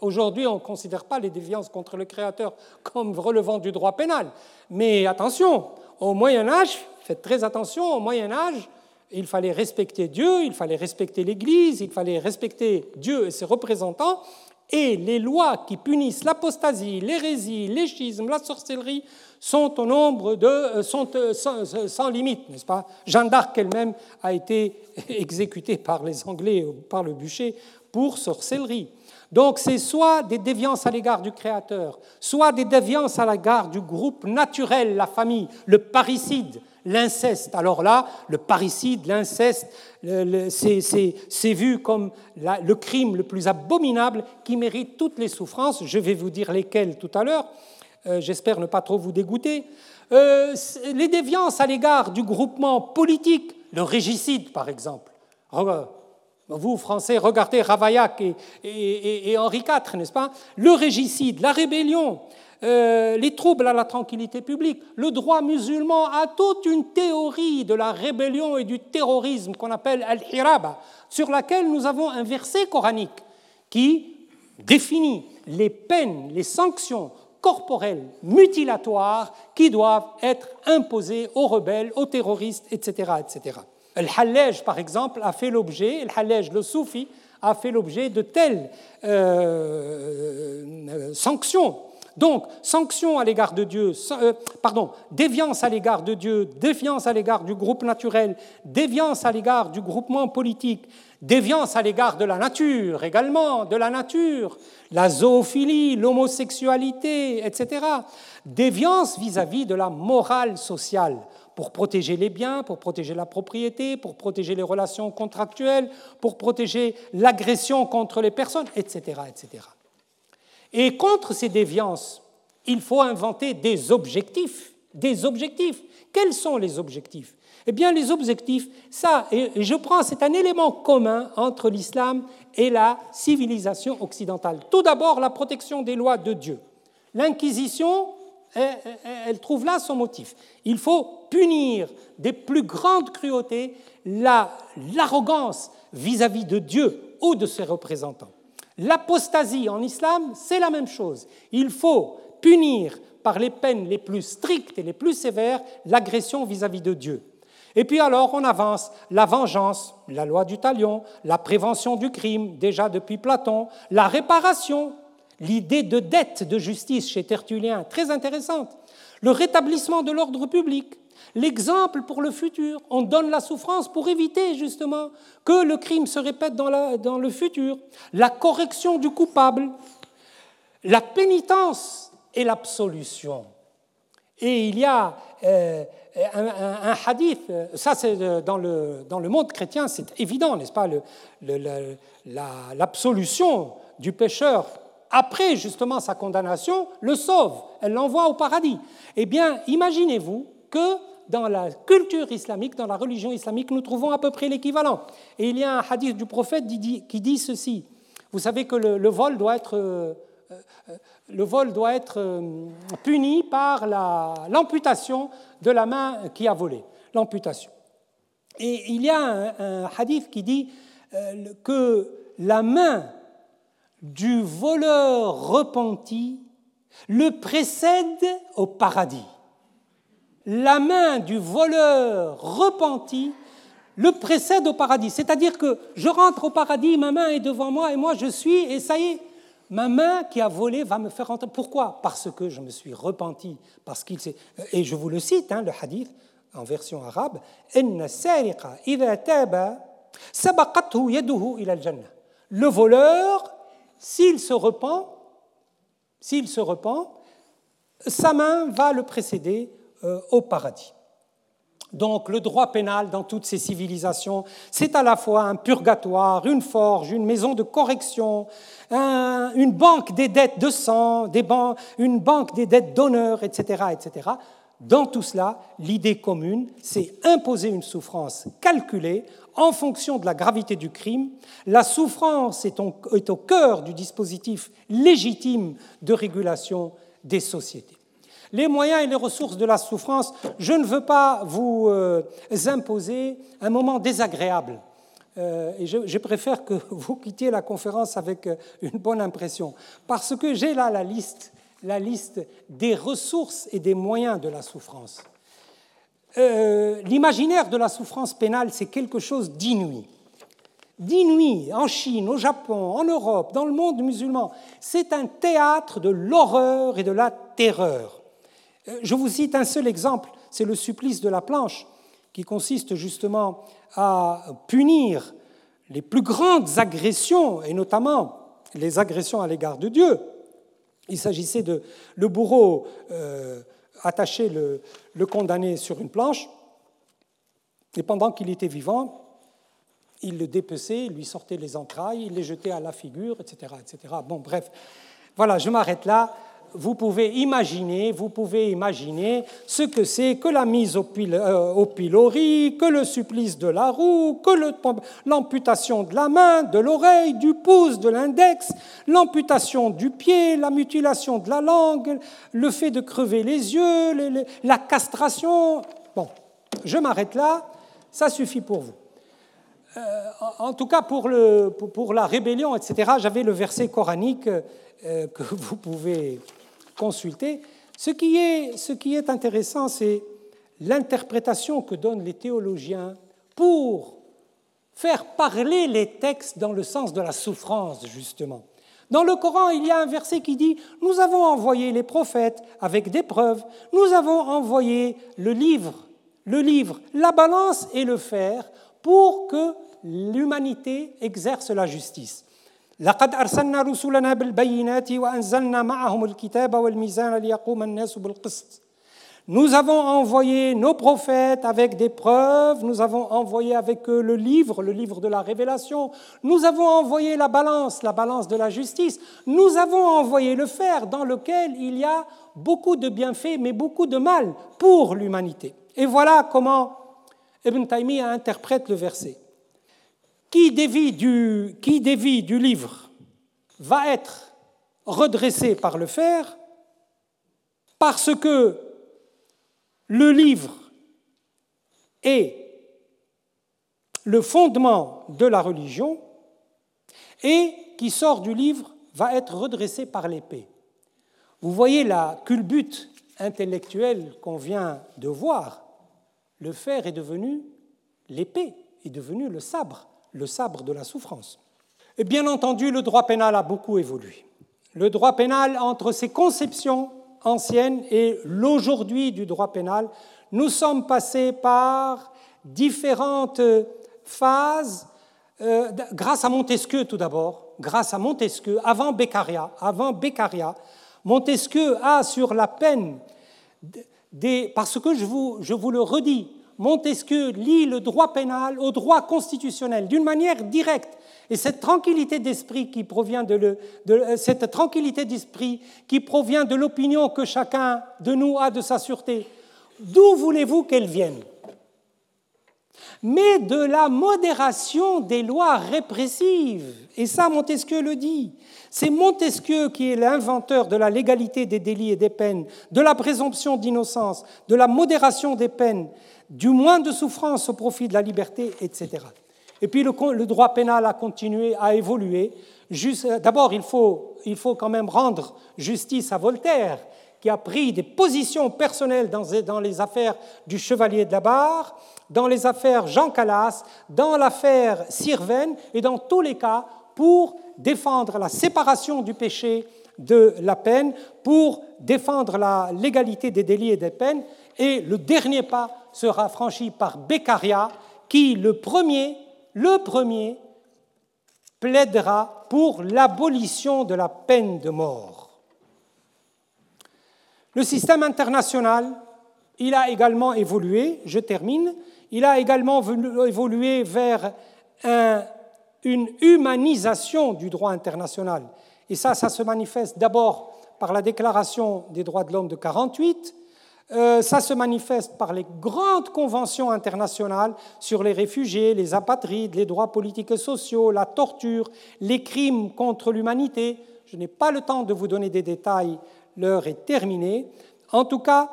Aujourd'hui, on ne considère pas les déviances contre le Créateur comme relevant du droit pénal. Mais attention, au Moyen Âge, faites très attention, au Moyen Âge, il fallait respecter Dieu, il fallait respecter l'Église, il fallait respecter Dieu et ses représentants, et les lois qui punissent l'apostasie, l'hérésie, les schismes, la sorcellerie sont au nombre de euh, sont euh, sans, sans limite, n'est-ce pas? Jeanne d'Arc elle-même a été exécutée par les Anglais, par le bûcher, pour sorcellerie. Donc c'est soit des déviances à l'égard du Créateur, soit des déviances à l'égard du groupe naturel, la famille, le parricide, l'inceste. Alors là, le parricide, l'inceste, c'est vu comme le crime le plus abominable qui mérite toutes les souffrances. Je vais vous dire lesquelles tout à l'heure. Euh, j'espère ne pas trop vous dégoûter. Euh, les déviances à l'égard du groupement politique, le régicide par exemple. Vous, Français, regardez Ravaillac et, et Henri IV, n'est-ce pas? Le régicide, la rébellion, euh, les troubles à la tranquillité publique. Le droit musulman a toute une théorie de la rébellion et du terrorisme qu'on appelle al-hiraba, sur laquelle nous avons un verset coranique qui définit les peines, les sanctions corporelles mutilatoires qui doivent être imposées aux rebelles, aux terroristes, etc. etc. Al-Hallaj, par exemple, a fait l'objet, Al-Hallaj, le soufi, a fait l'objet de telles euh, euh, sanctions donc, sanction à l'égard de Dieu, euh, pardon, déviance à l'égard de Dieu, défiance à l'égard du groupe naturel, déviance à l'égard du groupement politique, déviance à l'égard de la nature également, de la nature, la zoophilie, l'homosexualité, etc. Déviance vis-à-vis de la morale sociale pour protéger les biens, pour protéger la propriété, pour protéger les relations contractuelles, pour protéger l'agression contre les personnes, etc., etc. Et contre ces déviances, il faut inventer des objectifs. Des objectifs. Quels sont les objectifs? Eh bien, les objectifs, ça, et je prends, c'est un élément commun entre l'islam et la civilisation occidentale. Tout d'abord, la protection des lois de Dieu. L'Inquisition, elle trouve là son motif. Il faut punir des plus grandes cruautés l'arrogance vis-à-vis de Dieu ou de ses représentants. L'apostasie en islam, c'est la même chose. Il faut punir par les peines les plus strictes et les plus sévères l'agression vis-à-vis de Dieu. Et puis alors on avance la vengeance, la loi du talion, la prévention du crime, déjà depuis Platon, la réparation, l'idée de dette de justice chez Tertullien, très intéressante, le rétablissement de l'ordre public, l'exemple pour le futur. On donne la souffrance pour éviter justement que le crime se répète dans, le futur. La correction du coupable, la pénitence et l'absolution. Et il y a euh, un, hadith, ça c'est dans le, dans le monde chrétien, c'est évident, n'est-ce pas, l'absolution du pécheur après justement sa condamnation le sauve, elle l'envoie au paradis. Eh bien, imaginez-vous que dans la culture islamique, dans la religion islamique, nous trouvons à peu près l'équivalent. Et il y a un hadith du prophète qui dit ceci. Vous savez que le, vol doit être, euh, euh, euh, puni par l'amputation de la main qui a volé. L'amputation. Et il y a un hadith qui dit que la main du voleur repenti le précède au paradis la main du voleur repenti le précède au paradis. C'est-à-dire que je rentre au paradis, ma main est devant moi et moi je suis, et ça y est, ma main qui a volé va me faire rentrer. Pourquoi? Parce que je me suis repenti, parce qu'il Et je vous le cite, hein, le hadith en version arabe Le voleur, s'il se repent, s'il se repent, sa main va le précéder euh, au paradis. Donc le droit pénal dans toutes ces civilisations, c'est à la fois un purgatoire, une forge, une maison de correction, une banque des dettes de sang, une banque des dettes d'honneur, etc., etc. Dans tout cela, l'idée commune, c'est imposer une souffrance calculée en fonction de la gravité du crime. La souffrance est au cœur du dispositif légitime de régulation des sociétés les moyens et les ressources de la souffrance, je ne veux pas vous euh, imposer un moment désagréable. Euh, et je, préfère que vous quittiez la conférence avec euh, une bonne impression, parce que j'ai là la liste, des ressources et des moyens de la souffrance. L'imaginaire de la souffrance pénale, c'est quelque chose d'inouï. D'inouï en Chine, au Japon, en Europe, dans le monde musulman. C'est un théâtre de l'horreur et de la terreur. Euh, je vous cite un seul exemple, c'est le supplice de la planche, qui consiste justement à punir les plus grandes agressions, et notamment les agressions à l'égard de Dieu. Il s'agissait de le bourreau euh, attacher le, condamné sur une planche, et pendant qu'il était vivant, il le dépeçait, il lui sortait les entrailles, il les jetait à la figure, etc. etc. Bon, bref, voilà, je m'arrête là vous pouvez imaginer, vous pouvez imaginer ce que c'est que la mise au, euh, pilori, que le supplice de la roue, que l'amputation de la main, de l'oreille, du pouce, de l'index, l'amputation du pied, la mutilation de la langue, le fait de crever les yeux, la castration. Bon, je m'arrête là, ça suffit pour vous. Euh, en tout cas, pour, le, pour la rébellion, etc., j'avais le verset coranique euh, que vous pouvez consulter. Ce qui est, intéressant, c'est l'interprétation que donnent les théologiens pour faire parler les textes dans le sens de la souffrance, justement. Dans le Coran, il y a un verset qui dit Nous avons envoyé les prophètes avec des preuves, nous avons envoyé le livre, le livre, la balance et le fer pour que l'humanité exerce la justice. لقد أرسلنا رسلنا بالبينات وأنزلنا معهم الكتاب والميزان ليقوم الناس بالقسط Nous avons envoyé nos prophètes avec des preuves, nous avons envoyé avec eux le livre, le livre de la révélation, nous avons envoyé la balance, la balance de la justice, nous avons envoyé le fer dans lequel il y a beaucoup de bienfaits mais beaucoup de mal pour l'humanité. Et voilà comment Ibn Taymiyyah interprète le verset. Qui dévie du, livre va être redressé par le fer parce que le livre est le fondement de la religion et qui sort du livre va être redressé par l'épée. Vous voyez la culbute intellectuelle qu'on vient de voir. Le fer est devenu l'épée, est devenu le sabre le sabre de la souffrance. Et bien entendu, le droit pénal a beaucoup évolué. Le droit pénal, entre ses conceptions anciennes et l'aujourd'hui du droit pénal, nous sommes passés par différentes phases, euh, grâce à Montesquieu tout d'abord, grâce à Montesquieu, avant Beccaria, avant Beccaria, Montesquieu a sur la peine des, parce que je vous, je vous le redis, Montesquieu lie le droit pénal au droit constitutionnel d'une manière directe. Et cette tranquillité d'esprit qui provient de, euh, cette tranquillité d'esprit qui provient de l'opinion que chacun de nous a de sa sûreté, d'où voulez-vous qu'elle vienne? Mais de la modération des lois répressives. Et ça, Montesquieu le dit. C'est Montesquieu qui est l'inventeur de la légalité des délits et des peines, de la présomption d'innocence, de la modération des peines du moins de souffrance au profit de la liberté, etc. Et puis le, droit pénal a continué à évoluer. D'abord, il faut, il faut quand même rendre justice à Voltaire, qui a pris des positions personnelles dans, dans les affaires du Chevalier de la Barre, dans les affaires Jean Calas, dans l'affaire Sirven, et dans tous les cas pour défendre la séparation du péché de la peine, pour défendre la légalité des délits et des peines. Et le dernier pas sera franchi par Beccaria, qui, le premier, le premier, plaidera pour l'abolition de la peine de mort. Le système international, il a également évolué, je termine, il a également évolué vers une humanisation du droit international. Et ça, ça se manifeste d'abord par la Déclaration des droits de l'homme de 1948, euh, ça se manifeste par les grandes conventions internationales sur les réfugiés, les apatrides, les droits politiques et sociaux, la torture, les crimes contre l'humanité. Je n'ai pas le temps de vous donner des détails, l'heure est terminée. En tout cas,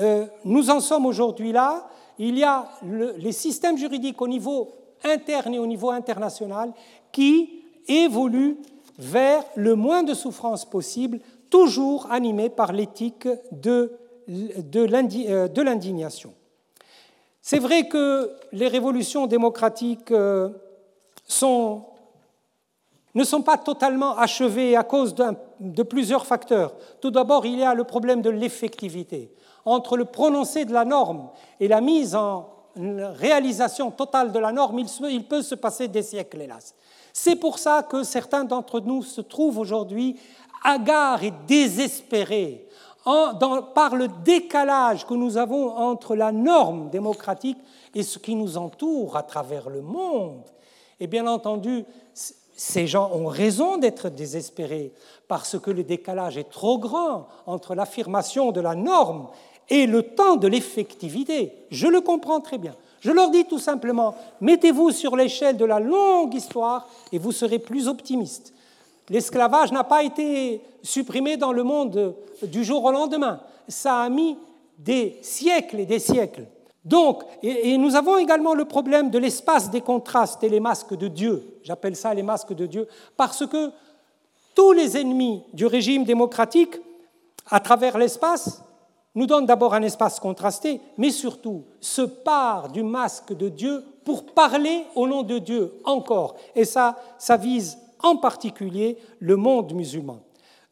euh, nous en sommes aujourd'hui là. Il y a les systèmes juridiques au niveau interne et au niveau international qui évoluent vers le moins de souffrance possible, toujours animés par l'éthique de de l'indignation. C'est vrai que les révolutions démocratiques euh, ne sont pas totalement achevées à cause de plusieurs facteurs. Tout d'abord, il y a le problème de l'effectivité. Entre le prononcé de la norme et la mise en réalisation totale de la norme, il peut se passer des siècles, hélas. C'est pour ça que certains d'entre nous se trouvent aujourd'hui hagards et désespérés par le décalage que nous avons entre la norme démocratique et ce qui nous entoure à travers le monde. Et bien entendu, ces gens ont raison d'être désespérés parce que le décalage est trop grand entre l'affirmation de la norme et le temps de l'effectivité. Je le comprends très bien. Je leur dis tout simplement, mettez-vous sur l'échelle de la longue histoire et vous serez plus optimiste. L'esclavage n'a pas été supprimé dans le monde du jour au lendemain. Ça a mis des siècles et des siècles. Donc, et, nous avons également le problème de l'espace des contrastes et les masques de Dieu. J'appelle ça les masques de Dieu, parce que tous les ennemis du régime démocratique, à travers l'espace, nous donnent d'abord un espace contrasté, mais surtout se parent du masque de Dieu pour parler au nom de Dieu encore. Et ça, ça vise en particulier le monde musulman.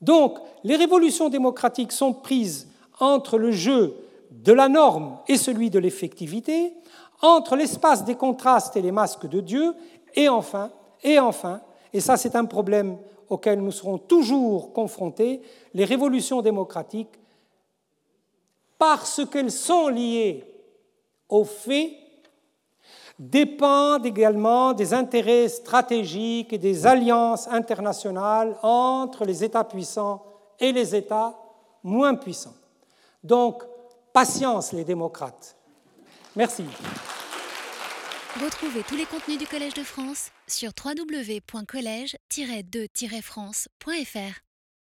Donc, les révolutions démocratiques sont prises entre le jeu de la norme et celui de l'effectivité, entre l'espace des contrastes et les masques de Dieu, et enfin, et enfin, et ça c'est un problème auquel nous serons toujours confrontés, les révolutions démocratiques, parce qu'elles sont liées aux faits dépendent également des intérêts stratégiques et des alliances internationales entre les États puissants et les États moins puissants. Donc, patience les démocrates. Merci. Retrouvez tous les contenus du Collège de France sur www.colège-2-france.fr.